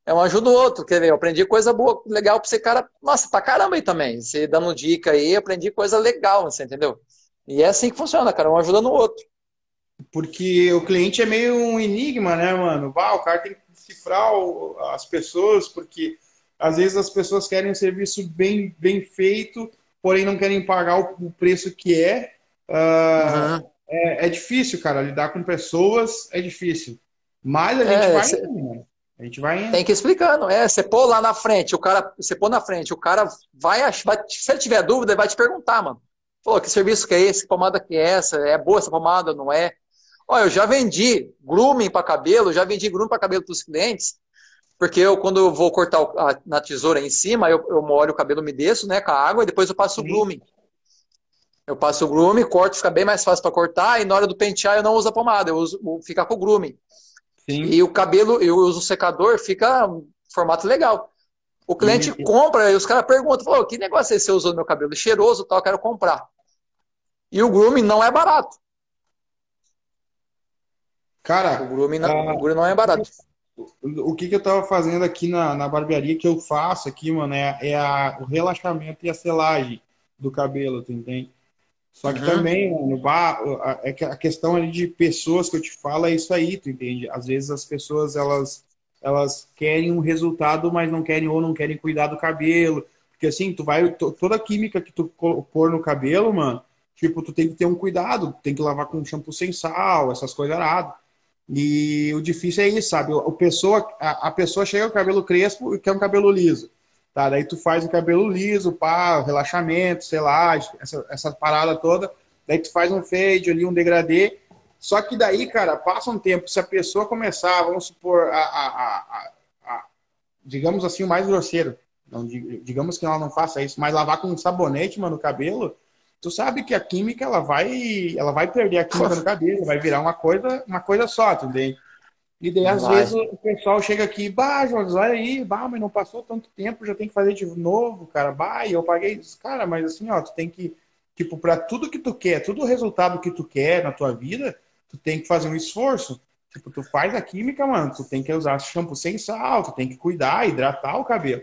é um ajuda o outro. Quer ver? Eu aprendi coisa boa, legal pra você, cara. Nossa, pra caramba aí também. Você dando dica aí, aprendi coisa legal, você entendeu? E é assim que funciona, cara. Um ajuda no outro. Porque o cliente é meio um enigma, né, mano? Bah, o cara tem que decifrar as pessoas, porque às vezes as pessoas querem um serviço bem, bem feito, porém não querem pagar o, preço que é. Uh, uhum. é. É difícil, cara. Lidar com pessoas é difícil. Mas a gente é, vai. Cê... Indo, a gente vai. Tem que ir explicando. É, você pôr lá na frente, o cara, você pôr na frente, o cara vai, vai se ele tiver dúvida, ele vai te perguntar, mano. Pô, que serviço que é esse? Que pomada que é essa? É boa essa pomada? Não é? Olha, eu já vendi grooming para cabelo, já vendi grooming para cabelo para os clientes, porque eu, quando eu vou cortar a, na tesoura em cima, eu, eu molho o cabelo, me desço, né, com a água, e depois eu passo Sim. o grooming. Eu passo o grooming, corto, fica bem mais fácil para cortar, e na hora do pentear eu não uso a pomada, eu uso, fica com o grooming. Sim. E o cabelo, eu uso o secador, fica um formato legal. O cliente Sim. compra e os caras perguntam, Falou, que negócio é esse você usou no meu cabelo? Cheiroso tal, quero comprar. E o grooming não é barato. Cara, o grooming não, o grooming não é barato. O que, que eu tava fazendo aqui na, na barbearia que eu faço aqui, mano, é, é a, o relaxamento e a selagem do cabelo, tu entende? Só que uhum. também, mano, é a questão ali de pessoas que eu te falo é isso aí, tu entende? Às vezes as pessoas, elas, elas querem um resultado, mas não querem ou não querem cuidar do cabelo. Porque assim, tu vai, toda a química que tu pôr no cabelo, mano, tipo, tu tem que ter um cuidado, tem que lavar com shampoo sem sal, essas coisas erradas. E o difícil é isso, sabe? A pessoa, a, a pessoa chega com o cabelo crespo e quer um cabelo liso. Tá? Daí tu faz o cabelo liso, pá, relaxamento, sei lá, essa, essa parada toda. Daí tu faz um fade ali, um degradê. Só que daí, cara, passa um tempo. Se a pessoa começar, vamos supor, a, a, a, a digamos assim, o mais grosseiro. Não, digamos que ela não faça isso, mas lavar com um sabonete, mano, no cabelo, tu sabe que a química ela vai, ela vai perder a química no cabelo, vai virar uma coisa, uma coisa só, entendeu? E daí, às Vai. vezes, o pessoal chega aqui, bah, Jones, olha aí, bah, mas não passou tanto tempo, já tem que fazer de novo, cara, bah, e eu paguei. Cara, mas assim, ó, tu tem que, tipo, para tudo que tu quer, todo o resultado que tu quer na tua vida, tu tem que fazer um esforço. Tipo, tu faz a química, mano, tu tem que usar shampoo sem sal, tu tem que cuidar, hidratar o cabelo.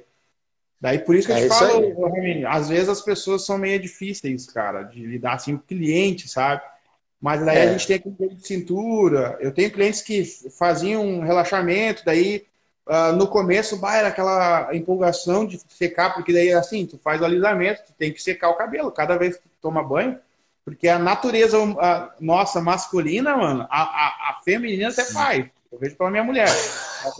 Daí, por isso que eu é te falo, Ramiro, às vezes as pessoas são meio difíceis, cara, de lidar assim com o cliente, sabe? Mas daí é. a gente tem aquele de cintura. Eu tenho clientes que faziam um relaxamento, daí uh, no começo bah, era aquela empolgação de secar, porque daí assim, tu faz o alisamento, tu tem que secar o cabelo cada vez que tu toma banho, porque a natureza a nossa masculina, mano, a, a, a feminina até faz. Eu vejo pela minha mulher.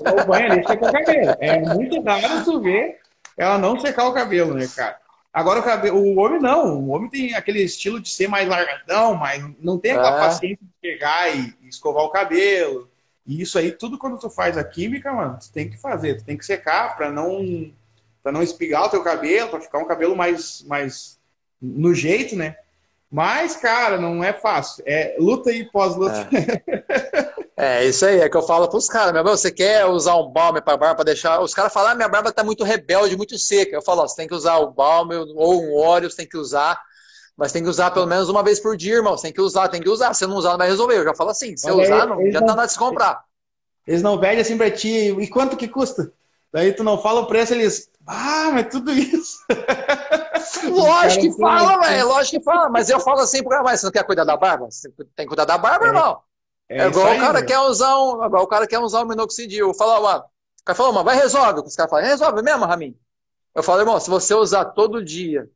Ela o banho ali seca o cabelo. É muito raro tu ver ela não secar o cabelo, né, cara? Agora o, cabelo, o homem não, o homem tem aquele estilo de ser mais largadão, mas não tem aquela é. paciência de pegar e, e, escovar o cabelo. E isso aí, tudo quando tu faz a química, mano, tu tem que fazer, tu tem que secar para não para não espigar o teu cabelo, para ficar um cabelo mais mais no jeito, né? Mas, cara, não é fácil. É luta e pós-luta. É. é. isso aí, é que eu falo pros caras, meu você quer usar um balme pra barba pra deixar. Os caras falam, ah, minha barba tá muito rebelde, muito seca. Eu falo, ó, você tem que usar o balme ou um óleo, você tem que usar. Mas tem que usar pelo menos uma vez por dia, irmão. Você tem que usar, tem que usar. Se não usar, não vai resolver. Eu já falo assim, se Mas usar, não, já tá nada de se comprar. Eles não vendem assim pra ti, e quanto que custa? Daí tu não fala o preço, eles. Ah, mas tudo isso. Lógico que fala, velho. Lógico que fala. Mas eu falo assim, mas você não quer cuidar da barba? Você tem que cuidar da barba, é. irmão. É, é igual aí, o cara quer usar um. O cara quer usar um minoxidil. Eu mano. O cara falou, mano, vai resolve. Os caras falam, resolve mesmo, Ramin. Eu falo, irmão, se você usar todo dia,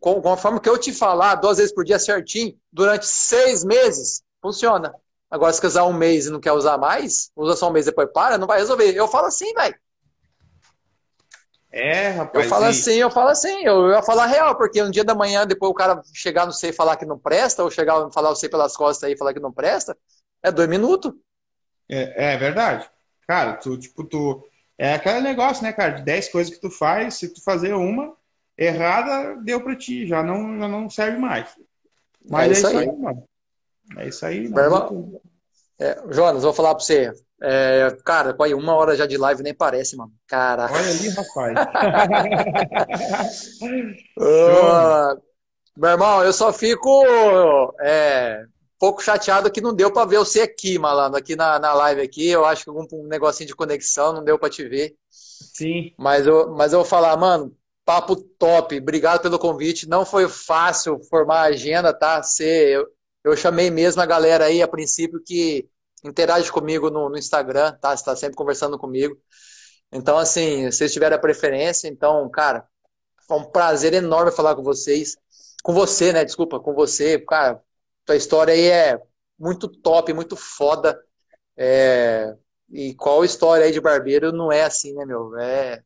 conforme que eu te falar, duas vezes por dia certinho, durante seis meses, funciona. Agora, se quiser usar um mês e não quer usar mais, usa só um mês e depois para, não vai resolver. Eu falo assim, velho. É, rapaz. Eu falo e... assim, eu falo assim, eu ia falar real, porque um dia da manhã, depois o cara chegar no sei e falar que não presta, ou chegar e falar o sei pelas costas aí e falar que não presta, é dois minutos. É, é verdade. Cara, tu, tipo, tu. É aquele negócio, né, cara? De dez coisas que tu faz, se tu fazer uma errada, deu pra ti, já não, já não serve mais. Mas é, é isso, aí, aí, mano. É isso aí, mano. É, Jonas, vou falar pra você. É, cara, olha, uma hora já de live nem parece, mano. Caraca. Olha ali, rapaz. uh, meu irmão, eu só fico é, pouco chateado que não deu para ver você aqui, malandro, aqui na, na live aqui. Eu acho que um, um negocinho de conexão não deu para te ver. Sim. Mas eu, mas eu vou falar, mano, papo top. Obrigado pelo convite. Não foi fácil formar a agenda, tá? Você, eu, eu chamei mesmo a galera aí a princípio que interage comigo no, no Instagram, tá? Você está sempre conversando comigo. Então, assim, se vocês tiverem a preferência, então, cara, foi um prazer enorme falar com vocês. Com você, né? Desculpa, com você. Cara, tua história aí é muito top, muito foda. É... E qual história aí de barbeiro não é assim, né, meu? É,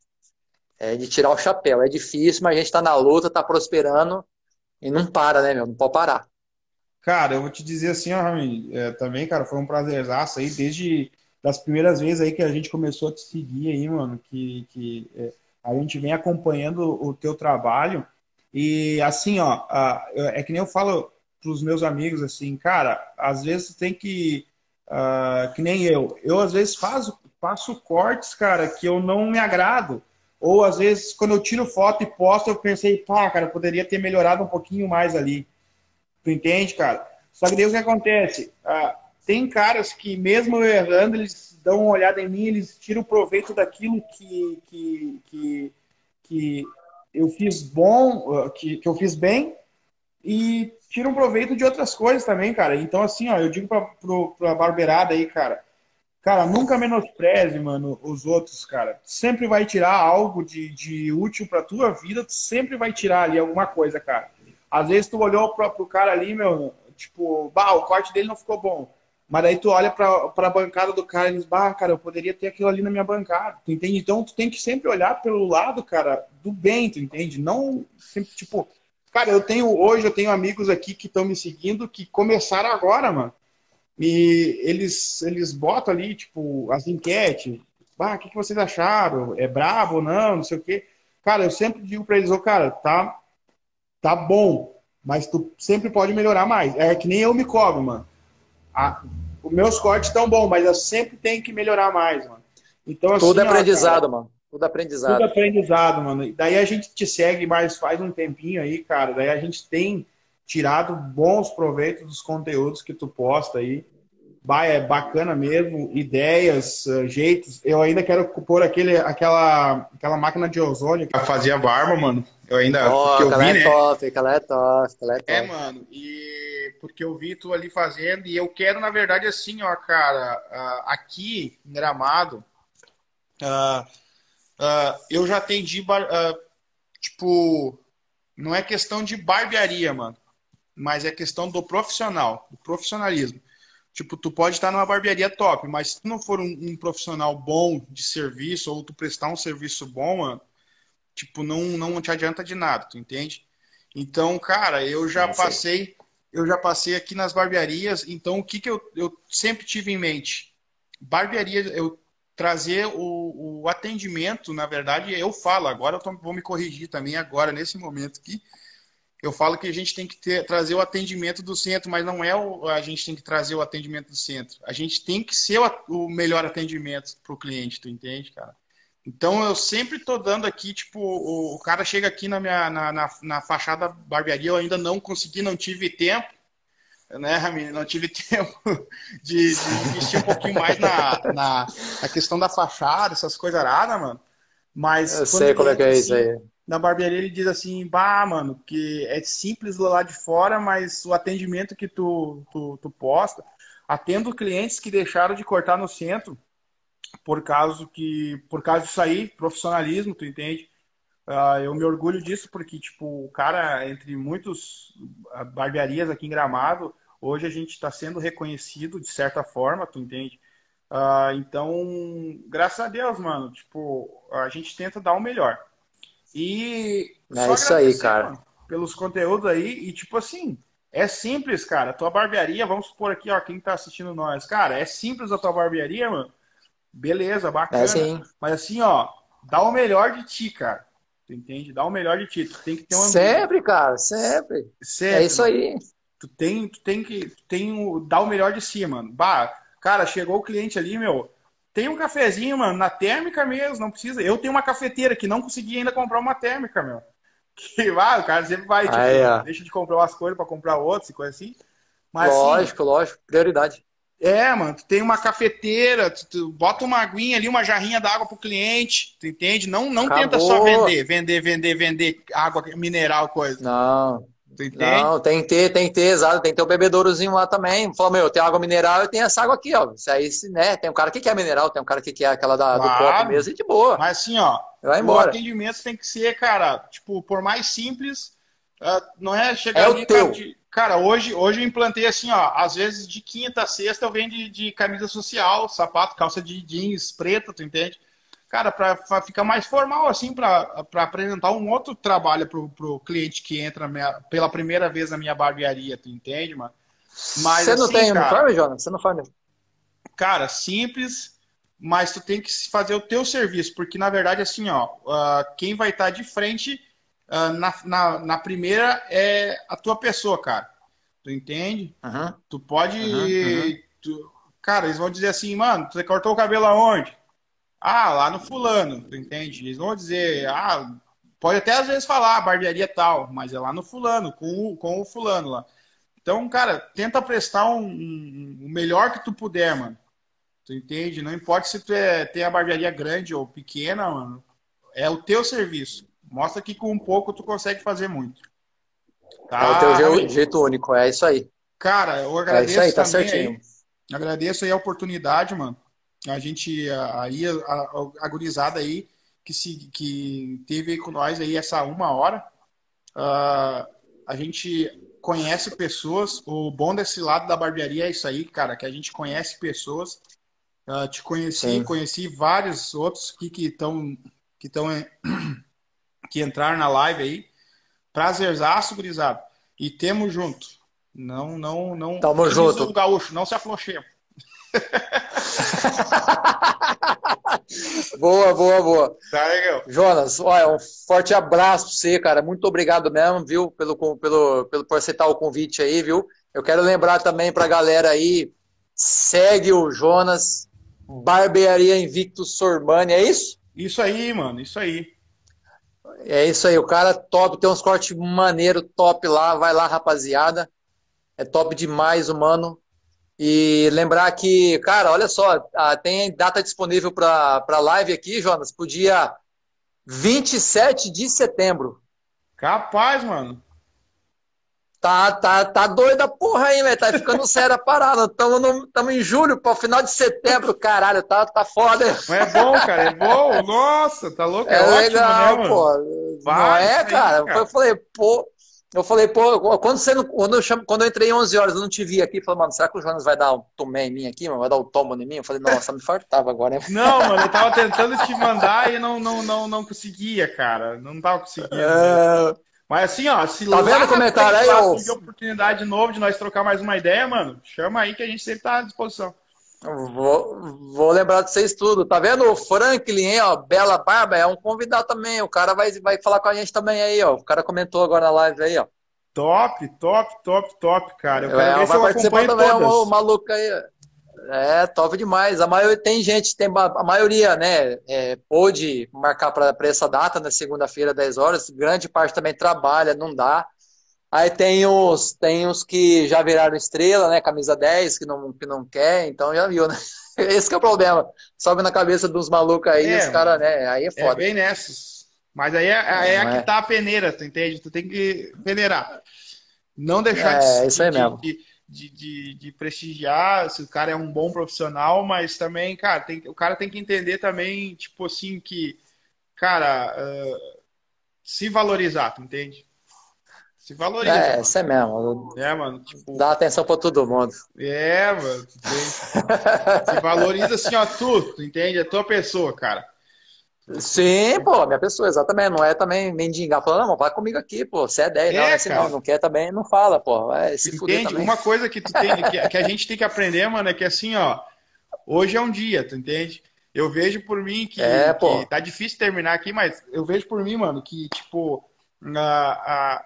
é de tirar o chapéu. É difícil, mas a gente tá na luta, tá prosperando e não para, né, meu? Não pode parar. Cara, eu vou te dizer assim, ó, Rami, é, também, cara, foi um prazerzaço aí, desde das primeiras vezes aí que a gente começou a te seguir aí, mano, que, que é, a gente vem acompanhando o teu trabalho e assim, ó, é que nem eu falo pros meus amigos assim, cara, às vezes tem que, uh, que nem eu, eu às vezes faço, faço cortes, cara, que eu não me agrado, ou às vezes quando eu tiro foto e posto, eu pensei, pá, cara, poderia ter melhorado um pouquinho mais ali. Tu entende, cara? Só que daí o que acontece? Ah, tem caras que, mesmo eu errando, eles dão uma olhada em mim, eles tiram proveito daquilo que, que, que, que eu fiz bom, ah, que, que eu fiz bem, e tiram proveito de outras coisas também, cara. Então, assim, ó, eu digo pra, pro, pra barbeirada aí, cara, cara, nunca menospreze, mano, os outros, cara. Sempre vai tirar algo de, de útil pra tua vida, tu sempre vai tirar ali alguma coisa, cara. Às vezes tu olhou pro, pro cara ali, meu, tipo, bah, o corte dele não ficou bom. Mas aí tu olha pra, pra bancada do cara e diz, bah, cara, eu poderia ter aquilo ali na minha bancada. Tu entende? Então tu tem que sempre olhar pelo lado, cara, do bem, tu entende? Não sempre, tipo, cara, eu tenho, hoje eu tenho amigos aqui que estão me seguindo que começaram agora, mano. E eles, eles botam ali, tipo, as enquetes. Ah, o que, que vocês acharam? É brabo ou não? Não sei o quê. Cara, eu sempre digo pra eles, ô, oh, cara, tá, tá bom, mas tu sempre pode melhorar mais. É que nem eu me cobro, mano. A, os meus cortes estão bons, mas eu sempre tenho que melhorar mais, mano. Então, assim, Tudo aprendizado, cara, mano. Tudo aprendizado. Tudo aprendizado, mano. E daí a gente te segue mais faz um tempinho aí, cara. Daí a gente tem tirado bons proveitos dos conteúdos que tu posta aí. Vai, é bacana mesmo, ideias, uh, jeitos. Eu ainda quero pôr aquele, aquela, aquela máquina de ozônio que fazia barba, mano. Eu ainda. Oh, porque eu vi, é né? top, aquela é top, aquela é, é top. É, mano. E porque eu vi tu ali fazendo e eu quero, na verdade, assim, ó, cara, uh, aqui em Gramado, uh, eu já atendi, tipo, não é questão de barbearia, mano, mas é questão do profissional, do profissionalismo. Tipo, tu pode estar numa barbearia top, mas se tu não for um, um, profissional bom de serviço ou tu prestar um serviço bom, mano, tipo, não, não te adianta de nada, tu entende? Então, cara, eu já passei, eu já passei aqui nas barbearias, então o que, que eu, eu sempre tive em mente? Barbearia, eu trazer o, o atendimento, na verdade, eu falo, agora eu tô, vou me corrigir também agora, nesse momento aqui, eu falo que a gente tem que ter, trazer o atendimento do centro, mas não é o, a gente tem que trazer o atendimento do centro. A gente tem que ser o, o melhor atendimento para o cliente, tu entende, cara? Então eu sempre tô dando aqui, tipo, o, o cara chega aqui na minha na, na, na, fachada barbearia, eu ainda não consegui, não tive tempo, né, Rami? Não tive tempo de, de investir um pouquinho mais na, na, na, questão da fachada, essas coisas aradas, mano. Mas. Eu sei como é que é isso assim, aí. Na barbearia ele diz assim, bah, mano, que é simples lá de fora, mas o atendimento que tu, tu, tu posta, atendo clientes que deixaram de cortar no centro por causa que por causa disso aí, profissionalismo, tu entende? Uh, eu me orgulho disso porque tipo o cara entre muitos ah, barbearias aqui em Gramado, hoje a gente está sendo reconhecido de certa forma, tu entende? Uh, então, graças a Deus, mano, tipo a gente tenta dar o melhor. E é isso aí, cara. Mano, pelos conteúdos aí e tipo assim, é simples, cara. Tua barbearia, vamos supor aqui, ó, quem tá assistindo nós, cara, é simples a tua barbearia, mano Beleza, bacana. É sim. Mas assim, ó, dá o melhor de ti, cara. Tu entende? Dá o melhor de ti. Tu tem que ter um Sempre, cara, sempre. sempre. É isso aí. Tu tem, tu tem que tu tem o, dar o melhor de si, mano. Bah, cara, chegou o cliente ali, meu. Tem um cafezinho, mano, na térmica mesmo, não precisa. Eu tenho uma cafeteira que não consegui ainda comprar uma térmica, meu. Que vai, o cara sempre vai, tipo, é. deixa de comprar umas coisas para comprar outras e coisa assim. Mas, assim, lógico, assim, lógico, prioridade. É, mano, tu tem uma cafeteira, tu, tu bota uma aguinha ali, uma jarrinha d'água pro cliente, tu entende? Não, não tenta só vender, vender, vender, vender água mineral, coisa. Não. Tu entende? Não, tem que ter, tem que ter, exato, tem que ter o um bebedourozinho lá também. Falou, meu, tem água mineral e tem essa água aqui, ó. Isso aí, né? Tem um cara que quer mineral, tem um cara que quer aquela da, claro, do copo mesmo e de boa. Mas assim, ó, Vai embora. o atendimento tem que ser, cara, tipo, por mais simples, uh, não é chegar é ali, o teu. De, Cara, hoje, hoje eu implantei assim, ó. Às vezes de quinta a sexta eu venho de, de camisa social, sapato, calça de jeans preta, tu entende? Cara, para ficar mais formal, assim, para apresentar um outro trabalho pro, pro cliente que entra minha, pela primeira vez na minha barbearia, tu entende, mano? Mas, Você não assim, tem uniforme, Jonas? Você não faz mesmo? Cara, simples, mas tu tem que fazer o teu serviço, porque na verdade, assim, ó, uh, quem vai estar tá de frente uh, na, na, na, primeira é a tua pessoa, cara. Tu entende? Uhum. Tu pode. Uhum, Tu, cara, eles vão dizer assim, mano, você cortou o cabelo aonde? Ah, lá no fulano, tu entende? Eles vão dizer, ah, pode até às vezes falar barbearia tal, mas é lá no fulano, com o, com o fulano lá. Então, cara, tenta prestar um, um, o melhor que tu puder, mano. Tu entende? Não importa se tu é, tem a barbearia grande ou pequena, mano. É o teu serviço. Mostra que com um pouco tu consegue fazer muito. Tá? É o teu jeito, jeito único, é isso aí. Cara, eu agradeço é isso aí, tá certinho. Aí, agradeço aí a oportunidade, mano. A gente, aí, a, a, a gurizada aí, que, se, que teve aí com nós aí essa uma hora. Uh, a gente conhece pessoas. O bom desse lado da barbearia é isso aí, cara, que a gente conhece pessoas. Uh, te conheci, Sim. conheci vários outros que estão que estão que entraram na live aí. Prazerzaço, gurizada. E temos junto. Não, não, não. Tamo junto. O gaúcho, não se aflochemos. boa, boa, boa. Tá legal. Jonas, olha, um forte abraço pra você, cara. Muito obrigado mesmo, viu, pelo, pelo, pelo por aceitar o convite aí, viu? Eu quero lembrar também pra galera aí, segue o Jonas, Barbearia Invictus Sormani, é isso? Isso aí, mano, isso aí. É isso aí, o cara top, tem uns cortes maneiro, top lá, vai lá, rapaziada. É top demais, o mano. E lembrar que, cara, olha só, tem data disponível para live aqui, Jonas, pro dia 27 de setembro. Capaz, mano. Tá, tá, tá doida porra aí, velho. Tá ficando séria a parada. Tamo, no, tamo em julho, para o final de setembro, caralho. Tá, tá foda. Mas é bom, cara. É bom. Nossa, tá louco. É, é legal, ótimo, né, pô. Vai, não é, cara? cara? Eu falei, pô. Eu falei, pô, quando, você não, quando, eu chamo, quando eu entrei 11 horas, eu não te vi aqui, falei, mano, será que o Jonas vai dar um tomé em mim aqui, mano? Vai dar um tombo em mim? Eu falei, nossa, me fartava agora, né? Não, mano, eu tava tentando te mandar e não, não, não, não conseguia, cara. Não tava conseguindo. É... Mas assim, ó, se tá vendo o comentário aí, ó? oportunidade de novo de nós trocar mais uma ideia, mano, chama aí que a gente sempre tá à disposição. Vou, vou lembrar de vocês tudo. Tá vendo o Franklin, hein, ó? Bela Barba, é um convidado também. O cara vai, vai falar com a gente também aí, ó. O cara comentou agora na live aí, ó. Top, top, top, top, cara. Eu quero é, ver se eu acompanho também todas. É um maluco aí. É, top demais. A maioria tem gente, tem a maioria, né, é, pôde marcar para essa data, na segunda-feira, 10 horas. Grande parte também trabalha, não dá. Aí tem os, tem os que já viraram estrela, né, camisa 10, que não, que não quer, então já viu, né? Esse é o problema. Sobe na cabeça dos malucos aí, é, os caras, né, aí é, é foda. É bem nessas. Mas aí é, é, é que tá a peneira, tu entende? Tu tem que peneirar. Não deixar é, de, isso aí mesmo. De, de, de, de, prestigiar se o cara é um bom profissional, mas também, cara, tem, o cara tem que entender também, tipo assim, que, cara, uh, se valorizar, tu entende? Se valoriza. É, mano. isso é mesmo. É, mano. Tipo... Dá atenção pra todo mundo. É, mano. se valoriza assim, ó, tu, tu entende? É tua pessoa, cara. Sim, pô, minha pessoa, exatamente. Não é também mendigar, falando, não, vai comigo aqui, pô. Você é 10, é, não, é assim, não, não quer também, não fala, pô. Vai se Entende? Uma coisa que, tu tem, que, que, a gente tem que aprender, mano, é que assim, ó, hoje é um dia, tu entende? Eu vejo por mim que, é, que tá difícil terminar aqui, mas eu vejo por mim, mano, que, tipo, a, a,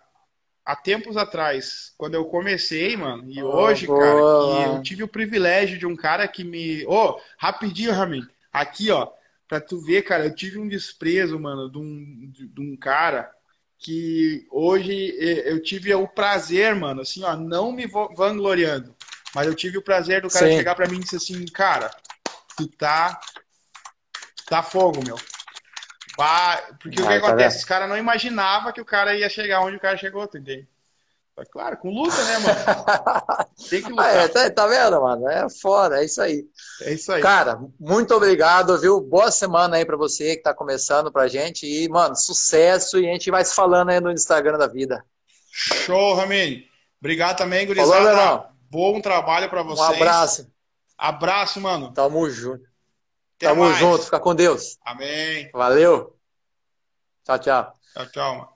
há tempos atrás, quando eu comecei, mano, e hoje, oh, cara, eu tive o privilégio de um cara que me. Ô, oh, rapidinho, Ramin, aqui, ó Pra tu ver, cara, eu tive um desprezo, mano, de um, de um cara que hoje eu tive o prazer, mano, assim, ó, não me vangloriando, mas eu tive o prazer do cara Sim. chegar pra mim e dizer assim, cara, tu tá. Tá fogo, meu. Porque o que tá acontece? Os caras não imaginavam que o cara ia chegar onde o cara chegou, tu entende? Claro, com luta, né, mano? Tem que lutar. Ah, é, tá, tá, vendo, mano? É fora, é isso aí. É isso aí. Cara, muito obrigado, viu? Boa semana aí pra você que tá começando pra gente. E, mano, sucesso. E a gente vai se falando aí no Instagram da vida. Show, Ramin. Obrigado também, gurizada. Falou, Bom trabalho pra vocês. Um abraço. Abraço, mano. Tamo junto. Até Tamo mais. junto. Fica com Deus. Amém. Valeu. Tchau, tchau. Tchau, tchau.